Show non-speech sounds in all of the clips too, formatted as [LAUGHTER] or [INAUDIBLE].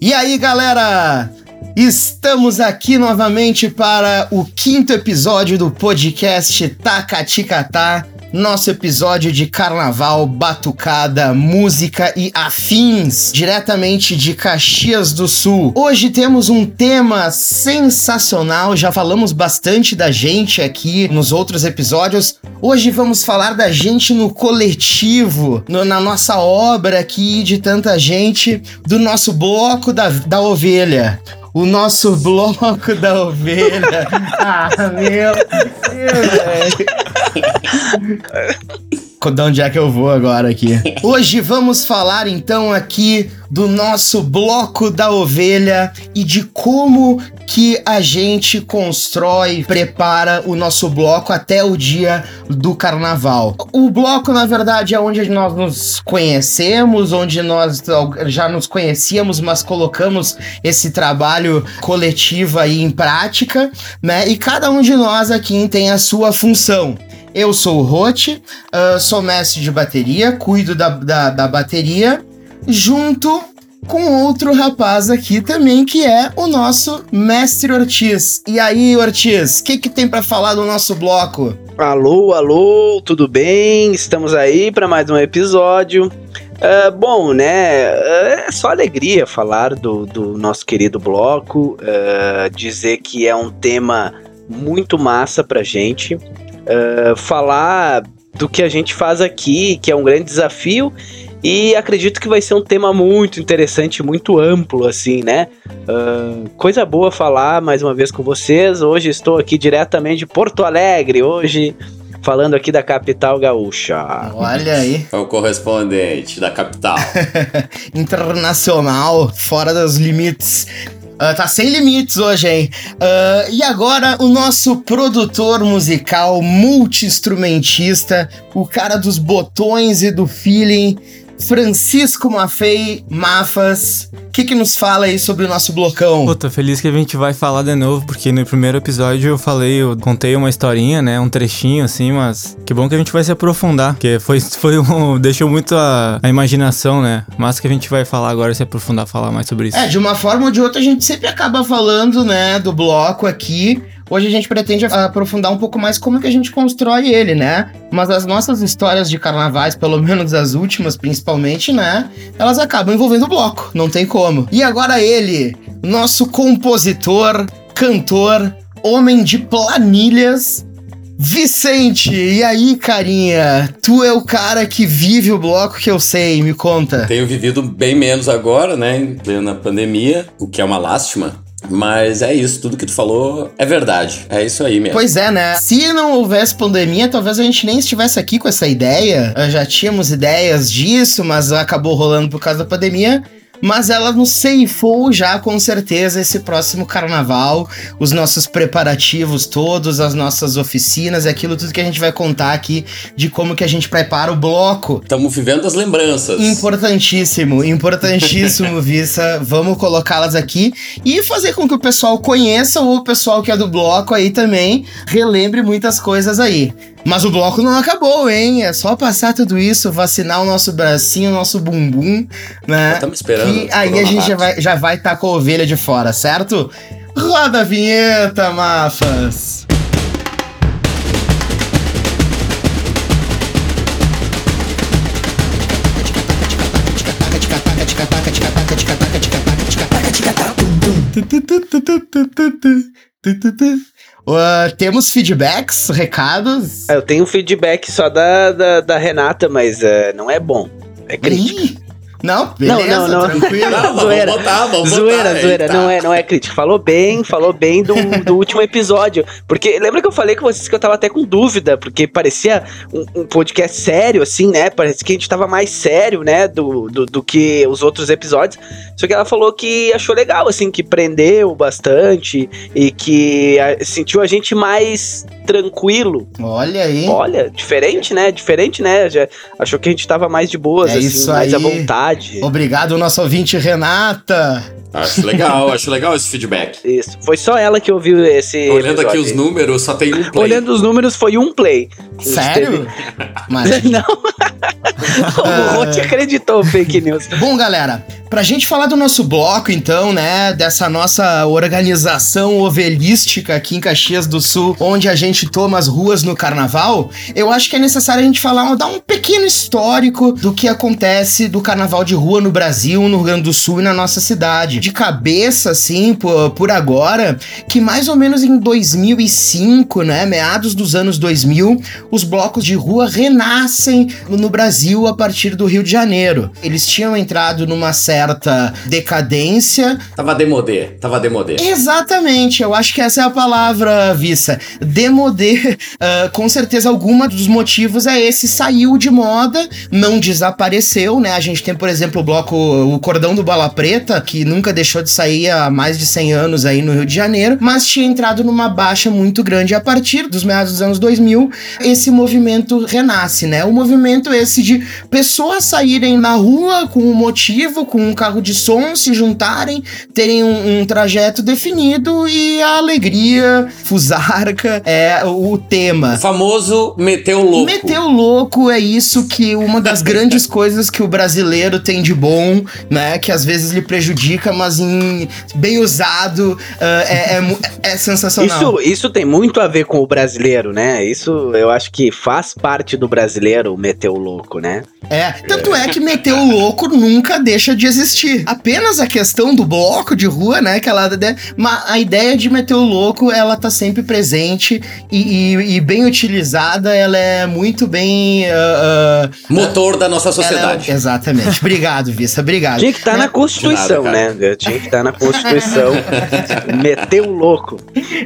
E aí, galera? Estamos aqui novamente para o quinto episódio do podcast Tacaticatá, nosso episódio de carnaval, batucada, música e afins, diretamente de Caxias do Sul. Hoje temos um tema sensacional, já falamos bastante da gente aqui nos outros episódios. Hoje vamos falar da gente no coletivo, no, na nossa obra aqui de tanta gente, do nosso bloco da, da ovelha o nosso bloco da ovelha. [LAUGHS] ah, meu Deus, velho. [LAUGHS] [LAUGHS] De onde é que eu vou agora aqui? Hoje vamos falar então aqui do nosso bloco da ovelha e de como que a gente constrói, prepara o nosso bloco até o dia do carnaval. O bloco, na verdade, é onde nós nos conhecemos, onde nós já nos conhecíamos, mas colocamos esse trabalho coletivo aí em prática, né? E cada um de nós aqui tem a sua função. Eu sou o Rote, uh, sou mestre de bateria, cuido da, da, da bateria, junto com outro rapaz aqui também, que é o nosso mestre Ortiz. E aí, Ortiz, o que, que tem para falar do nosso bloco? Alô, alô, tudo bem? Estamos aí para mais um episódio. Uh, bom, né? É só alegria falar do, do nosso querido bloco, uh, dizer que é um tema muito massa pra gente uh, falar do que a gente faz aqui, que é um grande desafio. E acredito que vai ser um tema muito interessante, muito amplo, assim, né? Uh, coisa boa falar mais uma vez com vocês. Hoje estou aqui diretamente de Porto Alegre, hoje falando aqui da capital gaúcha. Olha aí. É o correspondente da capital. [LAUGHS] Internacional, fora dos limites. Uh, tá sem limites hoje, hein? Uh, e agora o nosso produtor musical, multi-instrumentista, o cara dos botões e do feeling, Francisco Maffei Mafas. O que, que nos fala aí sobre o nosso blocão? Pô, tô feliz que a gente vai falar de novo, porque no primeiro episódio eu falei, eu contei uma historinha, né? Um trechinho assim, mas que bom que a gente vai se aprofundar, porque foi, [LAUGHS] foi um. deixou muito a, a imaginação, né? Mas que a gente vai falar agora, se aprofundar, falar mais sobre isso. É, de uma forma ou de outra a gente sempre acaba falando, né, do bloco aqui. Hoje a gente pretende aprofundar um pouco mais como que a gente constrói ele, né? Mas as nossas histórias de carnavais, pelo menos as últimas principalmente, né? Elas acabam envolvendo o bloco, não tem como. E agora ele, nosso compositor, cantor, homem de planilhas, Vicente, e aí, carinha? Tu é o cara que vive o bloco que eu sei, me conta. Tenho vivido bem menos agora, né, em plena pandemia, o que é uma lástima, mas é isso, tudo que tu falou é verdade. É isso aí mesmo. Pois é, né? Se não houvesse pandemia, talvez a gente nem estivesse aqui com essa ideia. Já tínhamos ideias disso, mas acabou rolando por causa da pandemia mas ela nos ceifou já com certeza esse próximo carnaval, os nossos preparativos todos, as nossas oficinas, aquilo tudo que a gente vai contar aqui de como que a gente prepara o bloco. Estamos vivendo as lembranças. Importantíssimo, importantíssimo, [LAUGHS] Vissa. Vamos colocá-las aqui e fazer com que o pessoal conheça ou o pessoal que é do bloco aí também relembre muitas coisas aí. Mas o bloco não acabou, hein? É só passar tudo isso, vacinar o nosso bracinho, o nosso bumbum, né? Estamos esperando. E aí a gente já vai, já vai estar tá com a ovelha de fora, certo? Roda a vinheta, mafas! Uh, temos feedbacks, recados? Eu tenho feedback só da, da, da Renata, mas uh, não é bom. É crítica. Não, beleza, não, não, não. tranquilo. Não, zoeira, vamos botar, vamos zoeira, botar, zoeira. Não é, não é crítica. Falou bem, falou bem do, do último episódio. Porque lembra que eu falei com vocês que eu tava até com dúvida, porque parecia um, um podcast sério, assim, né? Parece que a gente tava mais sério, né? Do, do, do, que os outros episódios. Só que ela falou que achou legal, assim, que prendeu bastante e que a, sentiu a gente mais tranquilo. Olha aí. Olha, diferente, né? Diferente, né? Já achou que a gente tava mais de boas, é assim, mais aí. à vontade. Obrigado, nosso ouvinte Renata. Acho legal, acho legal esse feedback. Isso. Foi só ela que ouviu esse. Olhando aqui os episódio. números, só tem um play. Olhando os números, foi um play. Sério? Mas... [LAUGHS] Não. [LAUGHS] o Rote acreditou fake news. Bom, galera, pra gente falar do nosso bloco, então, né, dessa nossa organização ovelística aqui em Caxias do Sul, onde a gente toma as ruas no carnaval, eu acho que é necessário a gente falar, dar um pequeno histórico do que acontece do carnaval de rua no Brasil, no Rio Grande do Sul e na nossa cidade. De cabeça, assim, por, por agora, que mais ou menos em 2005, né, meados dos anos 2000, os blocos de rua renascem no Brasil a partir do Rio de Janeiro. Eles tinham entrado numa certa decadência. Tava demodê, tava demodê. Exatamente, eu acho que essa é a palavra, Vissa. Demodê, uh, [LAUGHS] com certeza alguma dos motivos é esse, saiu de moda, não desapareceu, né? A gente tem, por exemplo, o bloco O Cordão do Bala Preta, que nunca deixou de sair há mais de 100 anos aí no Rio de Janeiro, mas tinha entrado numa baixa muito grande a partir dos meados dos anos 2000, esse movimento renasce, né? O movimento esse de pessoas saírem na rua com um motivo, com um carro de som, se juntarem, terem um, um trajeto definido e a alegria, fusarca é o tema. O famoso meteu louco. Meteu louco é isso que uma das grandes [LAUGHS] coisas que o brasileiro tem de bom, né? Que às vezes lhe prejudica, bem usado uh, é, é, é sensacional. Isso, isso tem muito a ver com o brasileiro, né? Isso eu acho que faz parte do brasileiro meter o louco, né? É, tanto é que meter o louco nunca deixa de existir. Apenas a questão do bloco de rua, né? Que ela, né, a ideia de meter o louco, ela tá sempre presente e, e- e bem utilizada, ela é muito bem. ah, ah, Motor da nossa é- sociedade. exatamente. Obrigado, Vissa, obrigado. Tinha que estar Né? na Constituição, nada, né? Tinha que estar na Constituição. meter o louco.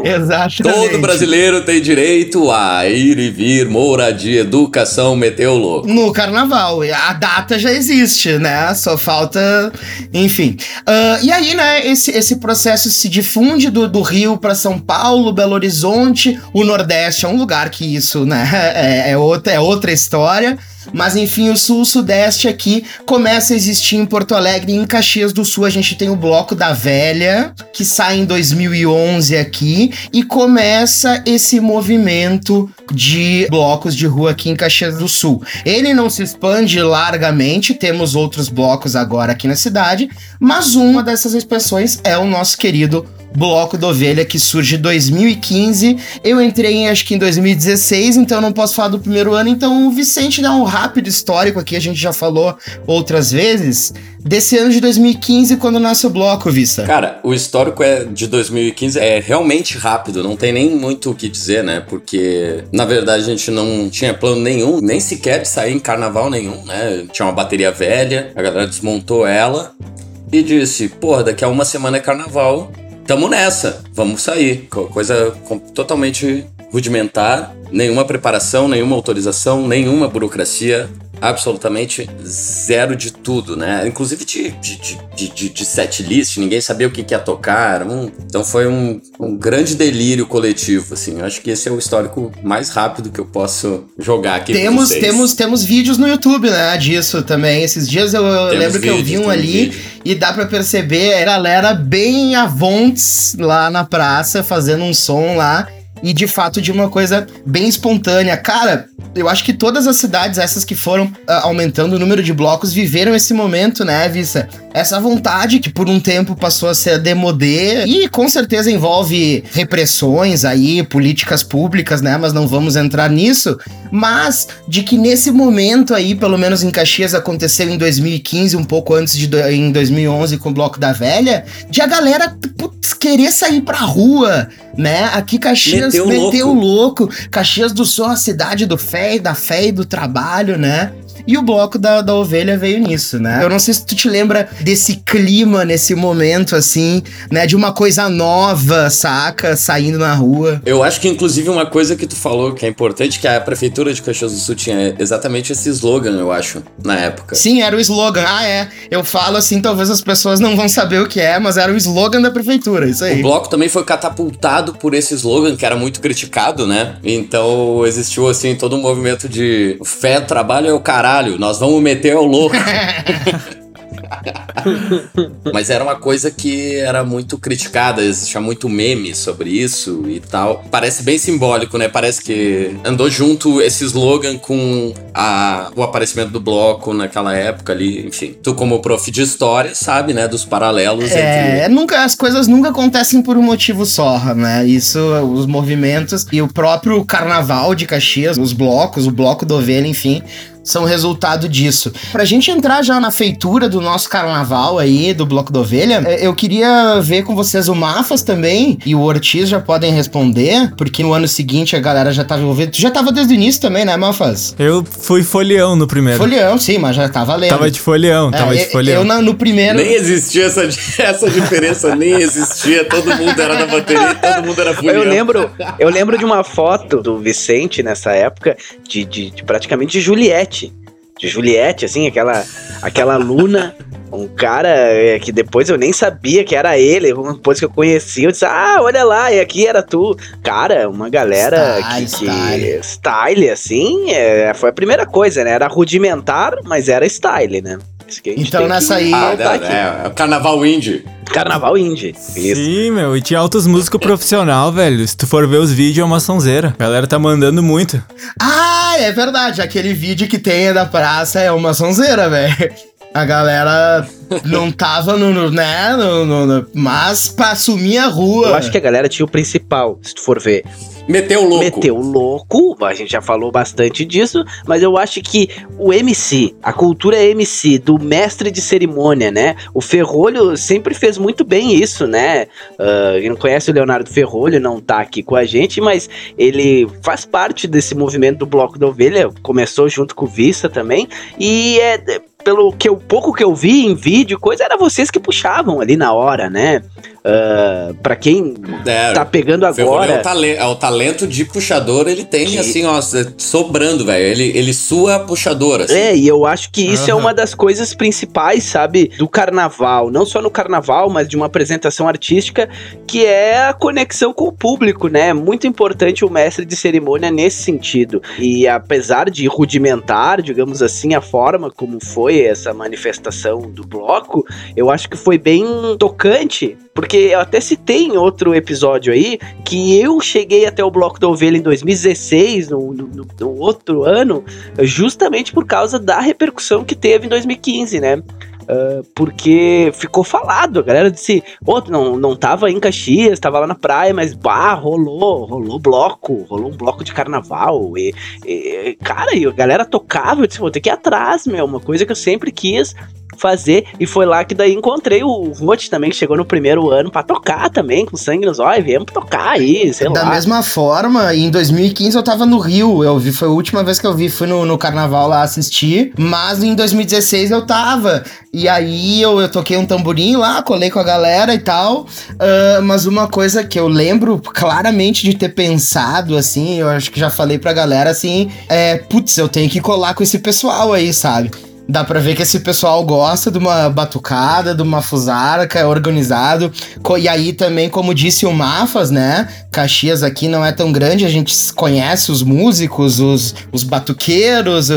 Exatamente. Todo brasileiro tem direito a ir e vir, moradia, educação, meteu louco. No carnaval. A data já existe, né? Só falta. Enfim. Ah, e aí, né, esse, esse processo se difunde do, do Rio para São Paulo, Belo Horizonte. O Nordeste é um lugar que isso, né? [LAUGHS] É, é outra, é outra história. Mas enfim, o sul, o sudeste aqui começa a existir em Porto Alegre em Caxias do Sul. A gente tem o Bloco da Velha, que sai em 2011 aqui, e começa esse movimento de blocos de rua aqui em Caxias do Sul. Ele não se expande largamente, temos outros blocos agora aqui na cidade, mas uma dessas expressões é o nosso querido Bloco da Ovelha, que surge em 2015. Eu entrei, em, acho que em 2016, então não posso falar do primeiro ano. Então o Vicente dá um rápido histórico aqui, a gente já falou outras vezes, desse ano de 2015, quando nasce o bloco, Vista. Cara, o histórico é de 2015 é realmente rápido, não tem nem muito o que dizer, né? Porque na verdade a gente não tinha plano nenhum, nem sequer de sair em carnaval nenhum, né? Tinha uma bateria velha, a galera desmontou ela e disse: "Porra, daqui a uma semana é carnaval, tamo nessa, vamos sair". Co- Coisa totalmente rudimentar, nenhuma preparação, nenhuma autorização, nenhuma burocracia, absolutamente zero de tudo, né? Inclusive de, de, de, de, de, set list, ninguém sabia o que, que ia tocar. um- então foi um, um grande delírio coletivo, assim. Eu acho que esse é o histórico mais rápido que eu posso jogar aqui Temos, temos, temos vídeos no YouTube, né, disso também. Esses dias eu, Temos lembro que eu vi vídeos, um ali vídeo. e dá pra perceber a galera bem avontes lá na praça, fazendo um som lá. E de fato de uma coisa bem espontânea. Cara, eu acho que todas as cidades, essas que foram ah, aumentando o número de blocos, viveram esse momento, né, Vissa? Essa vontade que por um tempo passou a ser demodê e com certeza envolve repressões aí, políticas públicas, né? Mas não vamos entrar nisso. Mas de que nesse momento aí, pelo menos em Caxias, aconteceu em 2015, um pouco antes de do- em 2011 com o Bloco da Velha, de a galera putz, querer sair pra rua, né? Aqui Caxias Meteu meteu louco. louco. Caxias do Sul, é a cidade do fé, e da fé e do trabalho, né? E o bloco da, da ovelha veio nisso, né? Eu não sei se tu te lembra desse clima nesse momento, assim, né? De uma coisa nova, saca? Saindo na rua. Eu acho que, inclusive, uma coisa que tu falou que é importante, que a Prefeitura de Caxias do Sul tinha exatamente esse slogan, eu acho, na época. Sim, era o slogan. Ah, é. Eu falo assim, talvez as pessoas não vão saber o que é, mas era o slogan da prefeitura, isso aí. O bloco também foi catapultado por esse slogan, que era muito criticado, né? Então existiu, assim, todo um movimento de fé, trabalho é o caralho, nós vamos meter o louco. [LAUGHS] Mas era uma coisa que era muito criticada, existia muito meme sobre isso e tal. Parece bem simbólico, né? Parece que andou junto esse slogan com a, o aparecimento do bloco naquela época ali, enfim. Tu como prof de história sabe, né, dos paralelos é, entre... nunca as coisas nunca acontecem por um motivo só, né? Isso, os movimentos e o próprio carnaval de Caxias, os blocos, o bloco do ovelha, enfim, são resultado disso. Pra gente entrar já na feitura do nosso carnaval aí, do Bloco da Ovelha, é, eu queria ver com vocês o Mafas também e o Ortiz já podem responder, porque no ano seguinte a galera já tava envolvida. Tu já tava desde o início também, né, Mafas? Eu fui folião no primeiro. Folião, sim, mas já tava lendo. Tava de folião, é, tava de folião. Eu no primeiro... Nem existia essa, [LAUGHS] essa diferença, nem existia. Todo mundo era da bateria, todo mundo era folião. Eu lembro, eu lembro de uma foto do Vicente nessa época, de, de, de praticamente de Juliette de Juliette, assim, aquela, aquela Luna. Um cara é, que depois eu nem sabia que era ele, depois que eu conheci, eu disse, ah, olha lá, e aqui era tu. Cara, uma galera style, que, que style. style, assim, é, foi a primeira coisa, né? Era rudimentar, mas era style, né? Então nessa que... aí. Ah, é, é, é, o carnaval indie. Carnaval indie. Isso. Sim, meu. E tinha altos músicos profissional, velho. Se tu for ver os vídeos, é uma sonzeira. A galera tá mandando muito. Ah, é verdade. Aquele vídeo que tem da praça é uma sonzeira, velho. A galera não tava no, no né, no, no, no, mas pra assumir a rua. Eu acho que a galera tinha o principal, se tu for ver. Meteu louco. Meteu louco, a gente já falou bastante disso, mas eu acho que o MC, a cultura MC, do mestre de cerimônia, né? O Ferrolho sempre fez muito bem isso, né? Uh, quem não conhece o Leonardo Ferrolho, não tá aqui com a gente, mas ele faz parte desse movimento do Bloco da Ovelha, começou junto com o Vista também, e é pelo que eu, pouco que eu vi em vídeo, coisa, era vocês que puxavam ali na hora, né? Uh, para quem é, tá pegando agora. É o, talento, é o, talento de puxador, ele tem, que... assim, ó, sobrando, velho. Ele, ele sua puxadora. Assim. É, e eu acho que isso uhum. é uma das coisas principais, sabe, do carnaval. Não só no carnaval, mas de uma apresentação artística, que é a conexão com o público, né? Muito importante o mestre de cerimônia nesse sentido. E apesar de rudimentar, digamos assim, a forma como foi essa manifestação do bloco, eu acho que foi bem tocante porque eu até citei em outro episódio aí que eu cheguei até o Bloco da Ovelha em 2016, no, no, no outro ano, justamente por causa da repercussão que teve em 2015, né? Uh, porque ficou falado, a galera disse, pô, não, não tava em Caxias, tava lá na praia, mas bah, rolou, rolou bloco, rolou um bloco de carnaval, e, e cara, e a galera tocava, eu disse, vou ter que ir atrás, meu, uma coisa que eu sempre quis, fazer. E foi lá que daí encontrei o Ruth também, que chegou no primeiro ano para tocar também, com sangue nos olhos. Viemos tocar aí, sei da lá. Da mesma forma, em 2015 eu tava no Rio. Eu vi, foi a última vez que eu vi, fui no, no carnaval lá assistir. Mas em 2016 eu tava. E aí eu, eu toquei um tamborim lá, colei com a galera e tal. Uh, mas uma coisa que eu lembro claramente de ter pensado, assim, eu acho que já falei pra galera assim, é, putz, eu tenho que colar com esse pessoal aí, sabe? Dá pra ver que esse pessoal gosta de uma batucada, de uma fusarca, é organizado. E aí também, como disse o Mafas, né? Caxias aqui não é tão grande, a gente conhece os músicos, os, os batuqueiros,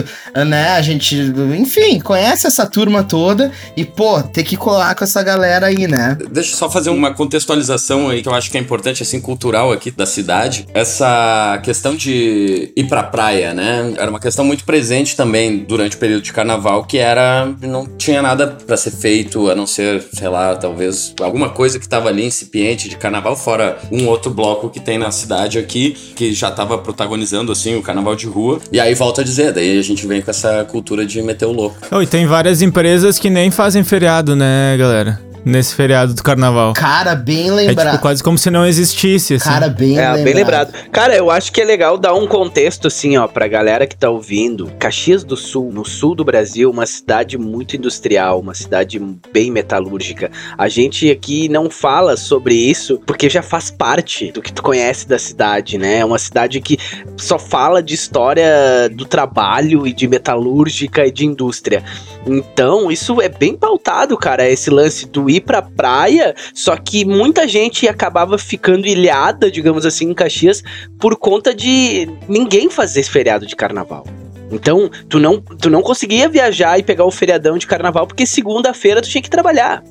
né? A gente, enfim, conhece essa turma toda e, pô, ter que colar com essa galera aí, né? Deixa eu só fazer uma contextualização aí que eu acho que é importante, assim, cultural aqui da cidade. Essa questão de ir pra praia, né? Era uma questão muito presente também durante o período de carnaval que era. não tinha nada para ser feito, a não ser, sei lá, talvez alguma coisa que tava ali incipiente de carnaval, fora um outro bloco que tem na cidade aqui, que já tava protagonizando, assim, o carnaval de rua. E aí volta a dizer, daí a gente vem com essa cultura de meter o louco. Oh, e tem várias empresas que nem fazem feriado, né, galera? Nesse feriado do carnaval. Cara, bem lembrado. É tipo quase como se não existisse, assim. Cara, bem é, lembrado. bem lembrado. Cara, eu acho que é legal dar um contexto, assim, ó, pra galera que tá ouvindo. Caxias do Sul, no sul do Brasil, uma cidade muito industrial, uma cidade bem metalúrgica. A gente aqui não fala sobre isso porque já faz parte do que tu conhece da cidade, né? É uma cidade que só fala de história do trabalho e de metalúrgica e de indústria. Então, isso é bem pautado, cara, esse lance do ir pra praia, só que muita gente acabava ficando ilhada, digamos assim, em Caxias, por conta de ninguém fazer esse feriado de carnaval. Então, tu não, tu não conseguia viajar e pegar o feriadão de carnaval, porque segunda-feira tu tinha que trabalhar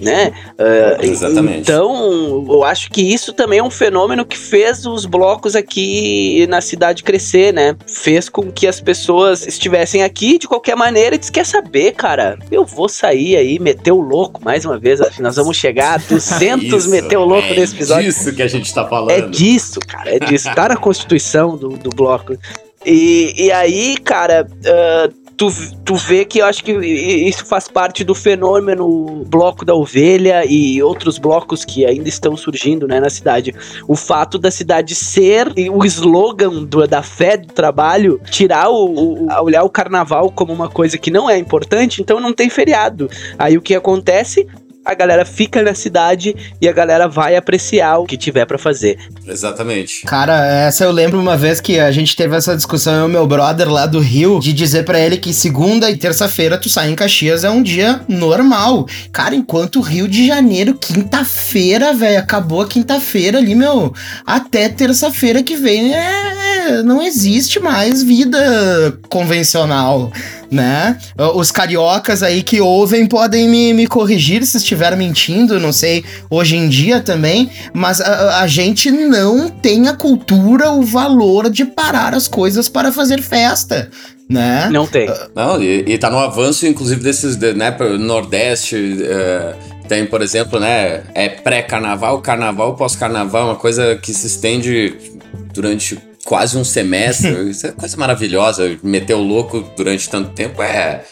né? Uh, Exatamente. Então, eu acho que isso também é um fenômeno que fez os blocos aqui na cidade crescer, né? Fez com que as pessoas estivessem aqui de qualquer maneira e disse, quer saber, cara? Eu vou sair aí, meter o louco mais uma vez. Nós vamos chegar a [LAUGHS] 200 meter o louco é nesse episódio. É disso que a gente tá falando. É disso, cara. É disso. Tá na constituição do, do bloco. E, e aí, cara, uh, tu, tu vê que eu acho que isso faz parte do fenômeno bloco da ovelha e outros blocos que ainda estão surgindo né, na cidade. O fato da cidade ser o slogan do, da fé do trabalho, tirar o, o, olhar o carnaval como uma coisa que não é importante, então não tem feriado. Aí o que acontece? A galera fica na cidade e a galera vai apreciar o que tiver para fazer. Exatamente. Cara, essa eu lembro uma vez que a gente teve essa discussão, eu e meu brother lá do Rio, de dizer para ele que segunda e terça-feira tu sai em Caxias é um dia normal. Cara, enquanto Rio de Janeiro, quinta-feira, velho, acabou a quinta-feira ali, meu, até terça-feira que vem é, não existe mais vida convencional né? Os cariocas aí que ouvem podem me, me corrigir se estiver mentindo, não sei, hoje em dia também, mas a, a, gente não tem a cultura, o valor de parar as coisas para fazer festa. Né? Não tem. Não, e, e tá no avanço, inclusive, desses, né, Nordeste. Uh tem, por exemplo, né, é pré-carnaval, carnaval, pós-carnaval, uma coisa que se estende durante quase um semestre. [LAUGHS] Isso é coisa maravilhosa. Meter o louco durante tanto tempo é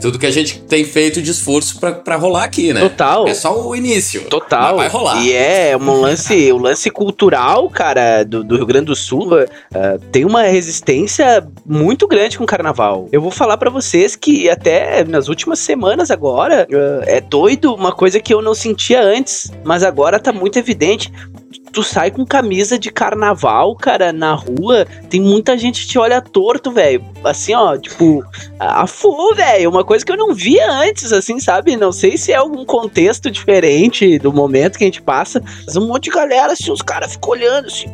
tudo que a gente tem feito de esforço para rolar aqui, né? Total. É só o início. Total. vai rolar. E é um lance, o [LAUGHS] lance cultural, cara, do, do Rio Grande do Sul uh, tem uma resistência muito grande com o carnaval. Eu vou falar para vocês que até nas últimas semanas agora uh, é doido uma coisa que eu não sentia antes, mas agora tá muito evidente tu sai com camisa de carnaval, cara, na rua, tem muita gente que te olha torto, velho. Assim, ó, tipo, a fu, velho. Uma coisa que eu não via antes, assim, sabe? Não sei se é algum contexto diferente do momento que a gente passa. Mas um monte de galera, assim, os caras ficam olhando, assim,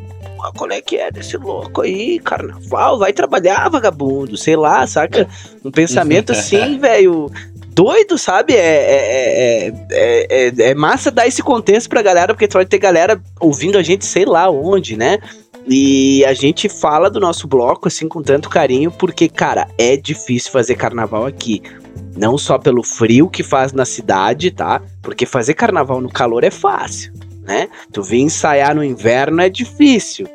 qual é que é desse louco aí, carnaval, vai trabalhar, vagabundo, sei lá, saca? Um pensamento [LAUGHS] assim, velho, doido, sabe? É, é, é, é, massa dar esse contexto pra galera, porque vai ter galera ouvindo a gente sei lá onde, né? E a gente fala do nosso bloco assim com tanto carinho, porque, cara, é difícil fazer carnaval aqui. Não só pelo frio que faz na cidade, tá? Porque fazer carnaval no calor é fácil né? Tu vir ensaiar no inverno é difícil.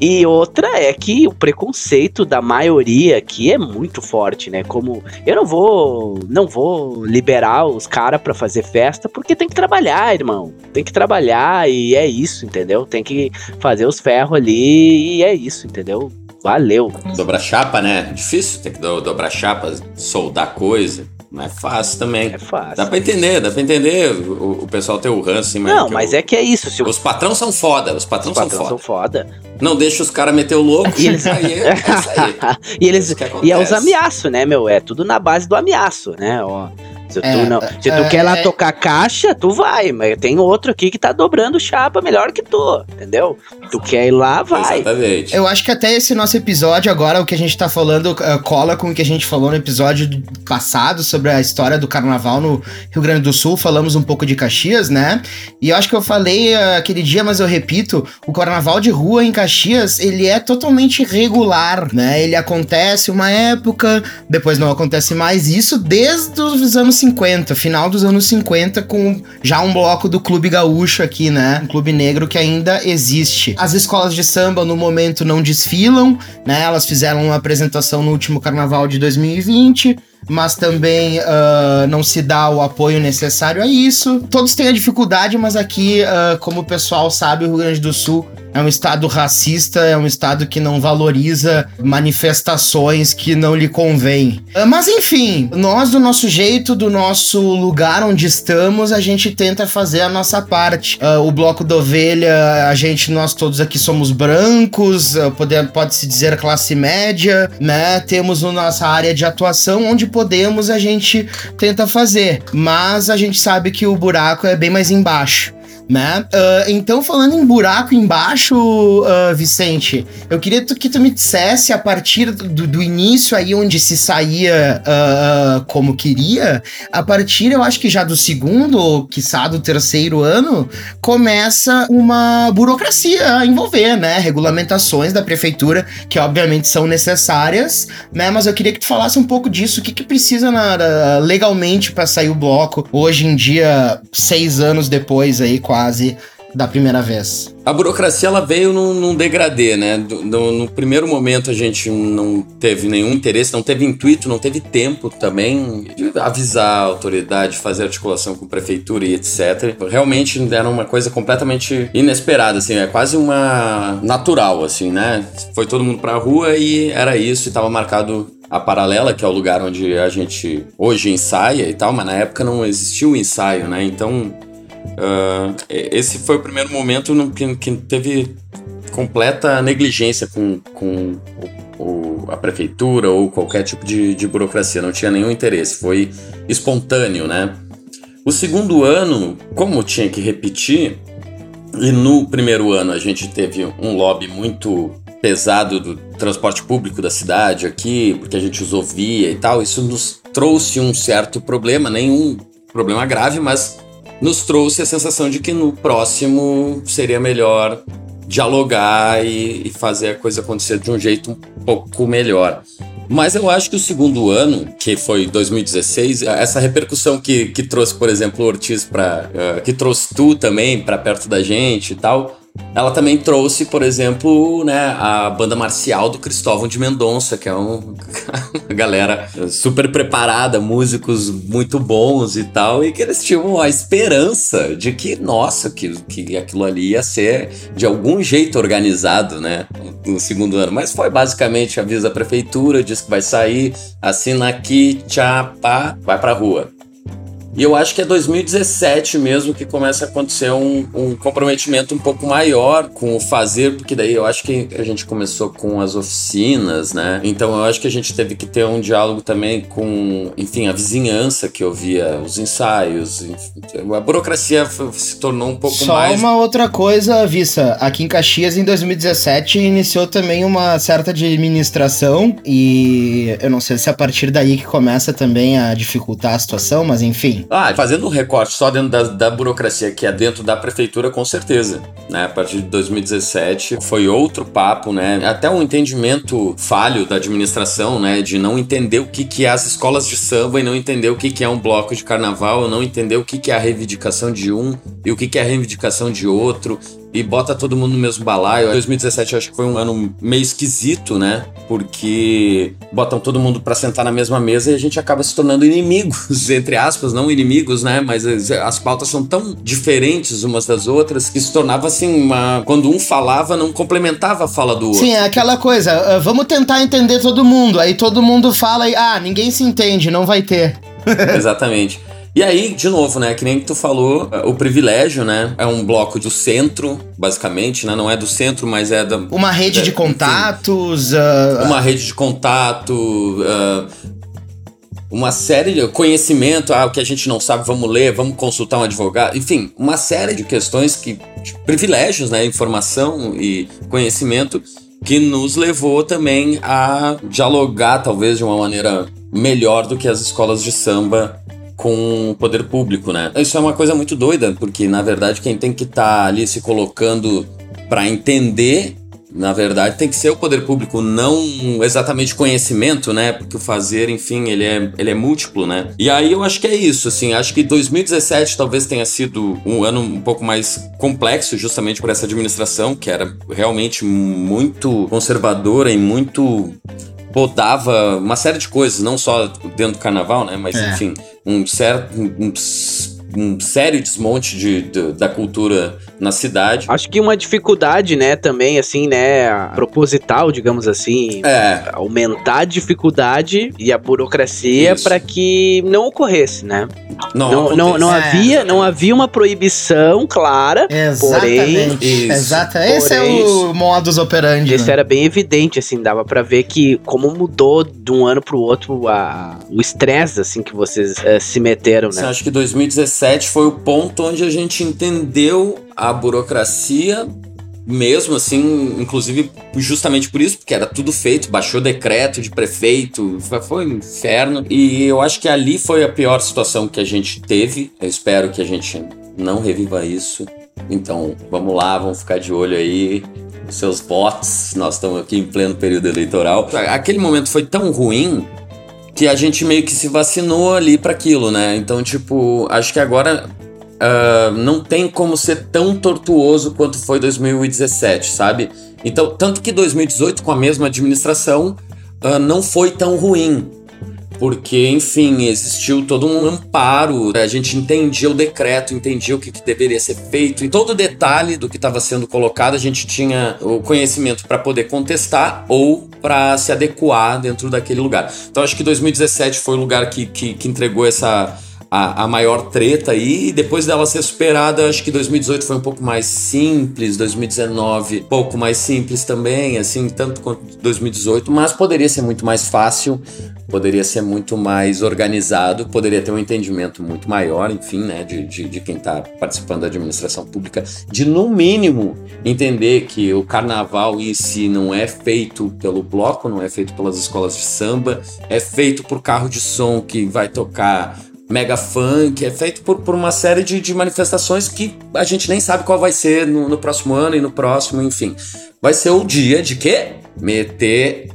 E outra é que o preconceito da maioria aqui é muito forte, né? Como eu não vou, não vou liberar os caras para fazer festa porque tem que trabalhar, irmão. Tem que trabalhar e é isso, entendeu? Tem que fazer os ferros ali e é isso, entendeu? Valeu. Dobrar chapa, né? Difícil ter que do dobrar chapa, soldar coisa. Não é fácil também. É fácil. Dá pra entender, dá pra entender o, o pessoal ter o ranço, mas. Não, mas eu, é que é isso. Se os patrões são foda, os patrões, os patrões são, são foda. Não deixa os caras meter o louco. [LAUGHS] E eles... aí, é, é aí. [LAUGHS] e eles. E é os ameaços, né, meu? É tudo na base do ameaço, né? Ó. Se tu, é, não, se tu é, quer lá é, tocar caixa, tu vai, mas tem outro aqui que tá dobrando chapa melhor que tu, entendeu? Tu quer ir lá, vai. Exatamente. Eu acho que até esse nosso episódio agora, o que a gente tá falando, uh, cola com o que a gente falou no episódio passado sobre a história do carnaval no Rio Grande do Sul. Falamos um pouco de Caxias, né? E eu acho que eu falei uh, aquele dia, mas eu repito, o carnaval de rua em Caxias, ele é totalmente regular, né? Ele acontece uma época, depois não acontece mais. Isso desde os anos 50, final dos anos 50, com já um bloco do Clube Gaúcho aqui, né? Um clube negro que ainda existe. As escolas de samba no momento não desfilam, né? Elas fizeram uma apresentação no último carnaval de 2020 mas também uh, não se dá o apoio necessário a isso. Todos têm a dificuldade, mas aqui, uh, como o pessoal sabe, o Rio Grande do Sul é um estado racista, é um estado que não valoriza manifestações que não lhe convém. Ah, mas enfim, nós do nosso jeito, do nosso lugar onde estamos, a gente tenta fazer a nossa parte. Uh, o bloco da ovelha, a gente, nós todos aqui somos brancos, uh, pode, pode se dizer classe média, né? Temos a nossa área de atuação onde podemos a gente tenta fazer, mas a gente sabe que o buraco é bem mais embaixo. Né? Uh, então, falando em buraco embaixo, uh, Vicente, eu queria que tu me dissesse a partir do, do início aí onde se saía uh, como queria, a partir, eu acho que já do segundo, ou quiçá do terceiro ano, começa uma burocracia a envolver, né? Regulamentações da prefeitura, que obviamente são necessárias, né? Mas eu queria que tu falasse um pouco disso, o que, que precisa na, legalmente para sair o bloco, hoje em dia, seis anos depois aí, quase, da primeira vez? A burocracia ela veio num, num degradê, né? No, no, primeiro momento a gente não teve nenhum interesse, não teve intuito, não teve tempo também de avisar a autoridade, fazer articulação com a prefeitura e etc. Realmente era uma coisa completamente inesperada, assim, é quase uma natural, assim, né? Foi todo mundo pra rua e era isso, e estava marcado a Paralela, que é o lugar onde a gente hoje ensaia e tal, mas na época não existia o ensaio, né? Então Uh, esse foi o primeiro momento no que, que teve completa negligência com, com o, o, a prefeitura ou qualquer tipo de, de burocracia, não tinha nenhum interesse, foi espontâneo, né? O segundo ano, como tinha que repetir, e no primeiro ano a gente teve um lobby muito pesado do transporte público da cidade aqui, porque a gente usou via e tal, isso nos trouxe um certo problema, nenhum problema grave, mas nos trouxe a sensação de que no próximo seria melhor dialogar e, e fazer a coisa acontecer de um jeito um pouco melhor. Mas eu acho que o segundo ano, que foi 2016, essa repercussão que, que trouxe, por exemplo, o Ortiz para. Uh, que trouxe tu também para perto da gente e tal, ela também trouxe, por exemplo, né, a banda marcial do Cristóvão de Mendonça, que é um, [LAUGHS] uma galera super preparada, músicos muito bons e tal, e que eles tinham a esperança de que, nossa, que, que aquilo ali ia ser de algum jeito organizado, né, no segundo ano. Mas foi basicamente avisa a prefeitura, diz que vai sair, assina aqui, tchá, vai pra rua. E eu acho que é 2017 mesmo que começa a acontecer um, um, comprometimento um pouco maior com o fazer, porque daí eu acho que a gente começou com as oficinas, né? Então eu acho que a gente teve que ter um diálogo também com, enfim, a vizinhança que ouvia os ensaios. Enfim, a burocracia se tornou um pouco Só mais. Só uma outra coisa, Vissa. Aqui em Caxias, em 2017, iniciou também uma certa administração, e eu não sei se é a partir daí que começa também a dificultar a situação, mas enfim. Ah, fazendo um recorte só dentro da, da, burocracia que é dentro da prefeitura, com certeza. Né? A partir de 2017 foi outro papo, né? Até um entendimento falho da administração, né? De não entender o que, que é as escolas de samba e não entender o que, que é um bloco de carnaval, não entender o que, que é a reivindicação de um e o que, que é a reivindicação de outro e bota todo mundo no mesmo balaio. 2017 acho que foi um ano meio esquisito, né? Porque botam todo mundo para sentar na mesma mesa e a gente acaba se tornando inimigos, [LAUGHS] entre aspas, não inimigos, né? Mas as pautas são tão diferentes umas das outras que se tornava assim uma. Quando um falava, não complementava a fala do outro. Sim, é aquela coisa, uh, vamos tentar entender todo mundo. Aí todo mundo fala e, ah, ninguém se entende, não vai ter. [LAUGHS] Exatamente. E aí, de novo, né, que nem tu falou, é, o privilégio, né, é um bloco do centro, basicamente, né, não é do centro, mas é da... Uma rede é, de contatos... Uh, uma rede de contato, uh, uma série de conhecimento, ah, o que a gente não sabe, vamos ler, vamos consultar um advogado, enfim, uma série de questões que, de privilégios, né, informação e conhecimento que nos levou também a dialogar, talvez, de uma maneira melhor do que as escolas de samba com o poder público, né? Isso é uma coisa muito doida, porque na verdade quem tem que estar tá ali se colocando para entender, na verdade, tem que ser o poder público, não exatamente conhecimento, né? Porque o fazer, enfim, ele é, ele é múltiplo, né? E aí eu acho que é isso, assim, acho que 2017 talvez tenha sido um ano um pouco mais complexo, justamente por essa administração, que era realmente muito conservadora e muito podava uma série de coisas, não só dentro do carnaval, né? Mas, é. enfim, um certo. Um, um sério desmonte de, de, da cultura na cidade. Acho que uma dificuldade, né, também, assim, né, proposital, digamos assim, é. aumentar a dificuldade e a burocracia para que não ocorresse, né? Não, não, não, não é. havia, não havia uma proibição clara, Exatamente. porém... Exato. Esse é o modus operandi. Esse né? era bem evidente, assim, dava para ver que como mudou de um ano pro outro a, o estresse, assim, que vocês uh, se meteram, né? Você acha que 2017 2017 foi o ponto onde a gente entendeu a burocracia mesmo assim, inclusive justamente por isso, porque era tudo feito, baixou decreto de prefeito, foi um inferno. E eu acho que ali foi a pior situação que a gente teve. Eu espero que a gente não reviva isso. Então, vamos lá, vamos ficar de olho aí seus votos. Nós estamos aqui em pleno período eleitoral. Aquele momento foi tão ruim que a gente meio que se vacinou ali para aquilo, né? Então, tipo, acho que agora uh, não tem como ser tão tortuoso quanto foi 2017, sabe? Então, tanto que 2018, com a mesma administração, uh, não foi tão ruim porque, enfim, existiu todo um amparo, a gente entendia o decreto, entendia o que, que deveria ser feito, e todo detalhe do que estava sendo colocado a gente tinha o conhecimento para poder contestar ou para se adequar dentro daquele lugar. Então, acho que 2017 foi o lugar que, que, que entregou essa a, a maior treta aí. E depois dela ser superada, acho que 2018 foi um pouco mais simples, 2019 pouco mais simples também, assim, tanto quanto 2018, mas poderia ser muito mais fácil, poderia ser muito mais organizado, poderia ter um entendimento muito maior, enfim, né, de, de, de quem está participando da administração pública, de no mínimo entender que o carnaval em si não é feito pelo bloco, não é feito pelas escolas de samba, é feito por carro de som que vai tocar mega funk, é feito por, por uma série de, de manifestações que a gente nem sabe qual vai ser no, no próximo ano e no próximo, enfim. Vai ser o dia de quê? Meter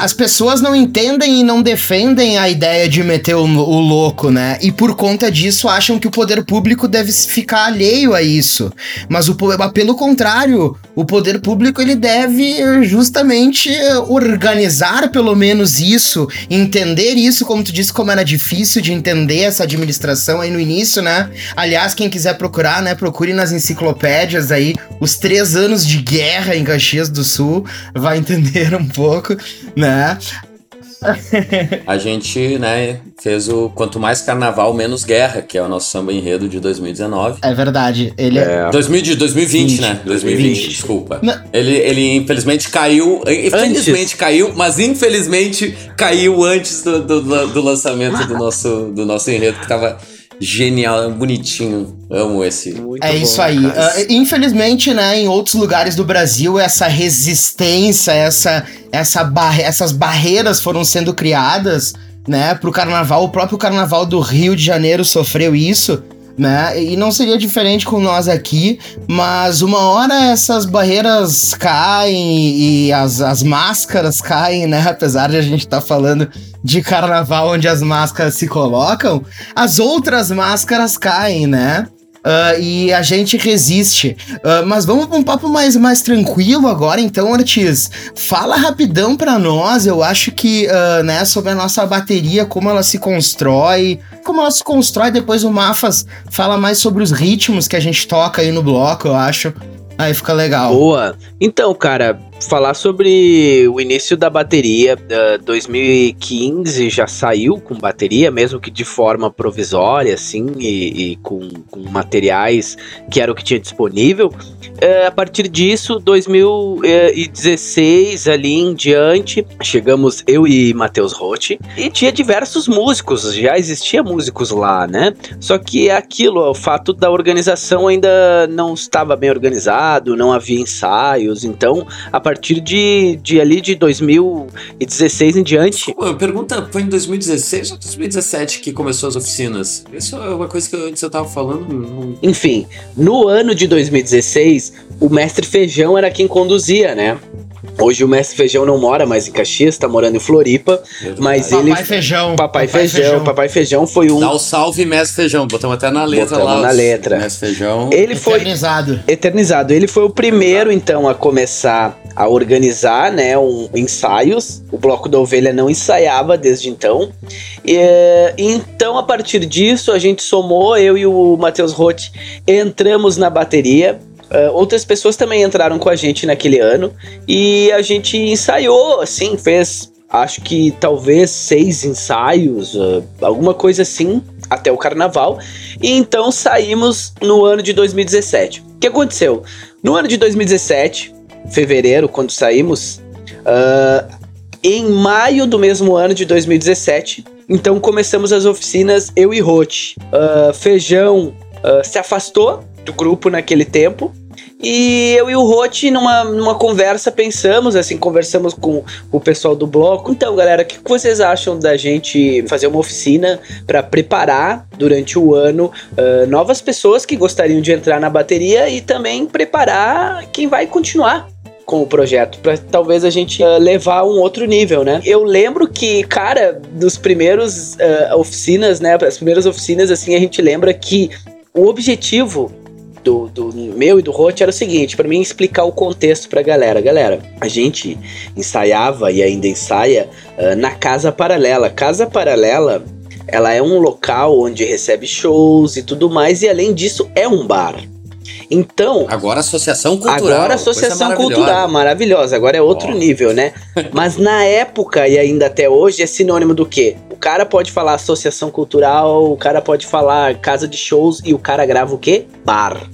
as pessoas não entendem e não defendem a ideia de meter o, o, louco, né? E por conta disso acham que o poder público deve ficar alheio a isso. Mas o, pelo contrário, o poder público ele deve justamente organizar pelo menos isso, entender isso, como tu disse, como era difícil de entender essa administração aí no início, né? Aliás, quem quiser procurar, né, procure nas enciclopédias aí os três anos de guerra em Caxias do Sul, vai [LAUGHS] entender um pouco né? a gente, né, fez o Quanto Mais Carnaval, Menos Guerra, que é o nosso samba enredo de 2019. É verdade. Ele é. é... 2000, 2020, 20, né? 2020, 2020. desculpa. Ele, ele infelizmente caiu. Infelizmente antes. caiu, mas infelizmente caiu antes do, do, do lançamento do nosso, do nosso enredo, que tava genial, bonitinho. Amo esse. Muito é bom, isso aí. Uh, infelizmente, né, em outros lugares do Brasil, essa resistência, essa, essa barre essas barreiras foram sendo criadas, né, pro carnaval. O próprio carnaval do Rio de Janeiro sofreu isso né? E não seria diferente com nós aqui, mas uma hora essas barreiras caem e as, as máscaras caem, né? Apesar de a gente estar tá falando de carnaval onde as máscaras se colocam, as outras máscaras caem, né? Uh, e a gente resiste. Uh, mas vamos para um papo mais, mais tranquilo agora, então, Ortiz. Fala rapidão para nós, eu acho que, uh, né, sobre a nossa bateria, como ela se constrói, como ela se constrói, depois o Mafas fala mais sobre os ritmos que a gente toca aí no bloco, eu acho. Aí fica legal. Boa. Então, cara, falar sobre o início da bateria. Uh, 2015 já saiu com bateria, mesmo que de forma provisória, assim, e, e com, com, materiais que era o que tinha disponível. Uh, a partir disso, 2016 ali em diante, chegamos eu e Matheus Rotti, e tinha diversos músicos, já existia músicos lá, né? Só que é aquilo, o fato da organização ainda não estava bem organizado, não havia ensaios, então a partir de, de ali de 2016 em diante. Desculpa, pergunta, foi em 2016 ou 2017 que começou as oficinas? Isso é uma coisa que antes eu tava falando. Não... Enfim, no ano de 2016, o mestre Feijão era quem conduzia, né? Hoje o Mestre Feijão não mora mais em Caxias, tá morando em Floripa. Mas Papai ele. Papai Feijão. Papai, Feijão. Feijão. Papai Feijão foi um. Dá o salve, Mestre Feijão. Botamos até na letra Botamos lá. na letra. Mestre Feijão. Ele foi. Eternizado. Eternizado. Ele foi o primeiro, então, a começar a organizar, né, um, ensaios. O Bloco da Ovelha não ensaiava desde então. E, então, a partir disso, a gente somou, eu e o Matheus Roth entramos na bateria Uh, outras pessoas também entraram com a gente naquele ano e a gente ensaiou, assim, fez acho que talvez seis ensaios, uh, alguma coisa assim, até o carnaval. E então saímos no ano de 2017. O que aconteceu? No ano de 2017, fevereiro, quando saímos, uh, em maio do mesmo ano de 2017, Então começamos as oficinas, eu e Rote. Uh, Feijão uh, se afastou do grupo naquele tempo. E eu e o Rote, numa, numa conversa, pensamos, assim, conversamos com o pessoal do bloco. Então, galera, o que vocês acham da gente fazer uma oficina para preparar durante o ano uh, novas pessoas que gostariam de entrar na bateria e também preparar quem vai continuar com o projeto, para talvez a gente uh, levar um outro nível, né? Eu lembro que, cara, dos primeiros uh, oficinas, né? As primeiras oficinas, assim, a gente lembra que o objetivo do, do meu e do Roth era o seguinte, para mim explicar o contexto pra galera. Galera, a gente ensaiava e ainda ensaia uh, na Casa Paralela. Casa Paralela, ela é um local onde recebe shows e tudo mais, e além disso é um bar. Então. Agora associação cultural. Agora associação cultural, maravilhosa. Agora é outro oh. nível, né? [LAUGHS] Mas na época e ainda até hoje é sinônimo do quê? O cara pode falar associação cultural, o cara pode falar casa de shows e o cara grava o quê? Bar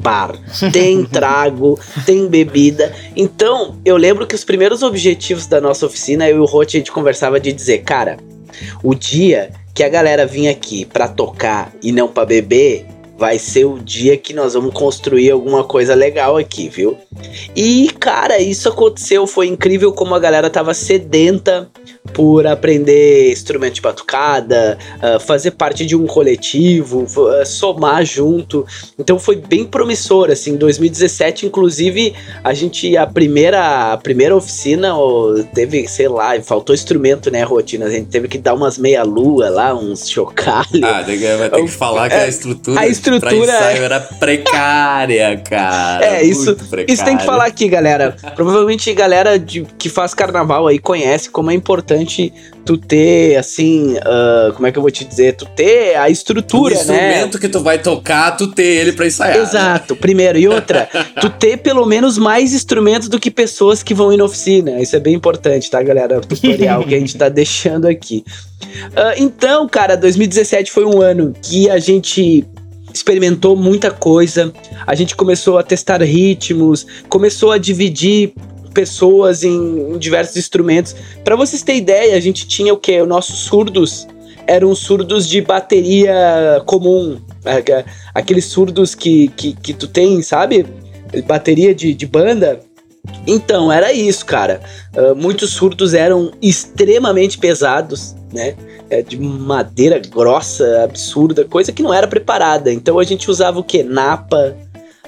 bar, [LAUGHS] tem trago, tem bebida. Então, eu lembro que os primeiros objetivos da nossa oficina, eu e o Roth, a gente conversava de dizer, cara, o dia que a galera vinha aqui para tocar e não para beber, vai ser o dia que nós vamos construir alguma coisa legal aqui, viu? E, cara, isso aconteceu, foi incrível como a galera tava sedenta por aprender instrumento de batucada, uh, fazer parte de um coletivo, uh, somar junto. Então foi bem promissor, assim, 2017, inclusive, a gente, a primeira, a primeira oficina, oh, teve, sei lá, faltou instrumento, né, rotina, a gente teve que dar umas meia-lua lá, uns chocalhos. Ah, vai ter que [LAUGHS] falar que a é, estrutura, a estrutura ensaio era precária, cara. É, isso, isso tem que falar aqui, galera. Provavelmente galera de, que faz carnaval aí conhece como é importante tu ter, assim, uh, como é que eu vou te dizer? Tu ter a estrutura, o né? instrumento que tu vai tocar, tu ter ele pra ensaiar. Né? Exato, né? primeiro. E outra, [LAUGHS] tu ter pelo menos mais instrumentos do que pessoas que vão ir na oficina. Isso é bem importante, tá, galera? O tutorial que a gente tá [LAUGHS] deixando aqui. Uh, então, cara, 2017 foi um ano que a gente experimentou muita coisa, a gente começou a testar ritmos, começou a dividir pessoas em, em diversos instrumentos. Para vocês terem ideia, a gente tinha o que? Os nossos surdos eram surdos de bateria comum, é, aqueles surdos que, que, que tu tem, sabe? Bateria de, de banda. Então, era isso, cara. Uh, muitos surdos eram extremamente pesados, né? É, de madeira grossa, absurda, coisa que não era preparada. Então a gente usava o que? Napa,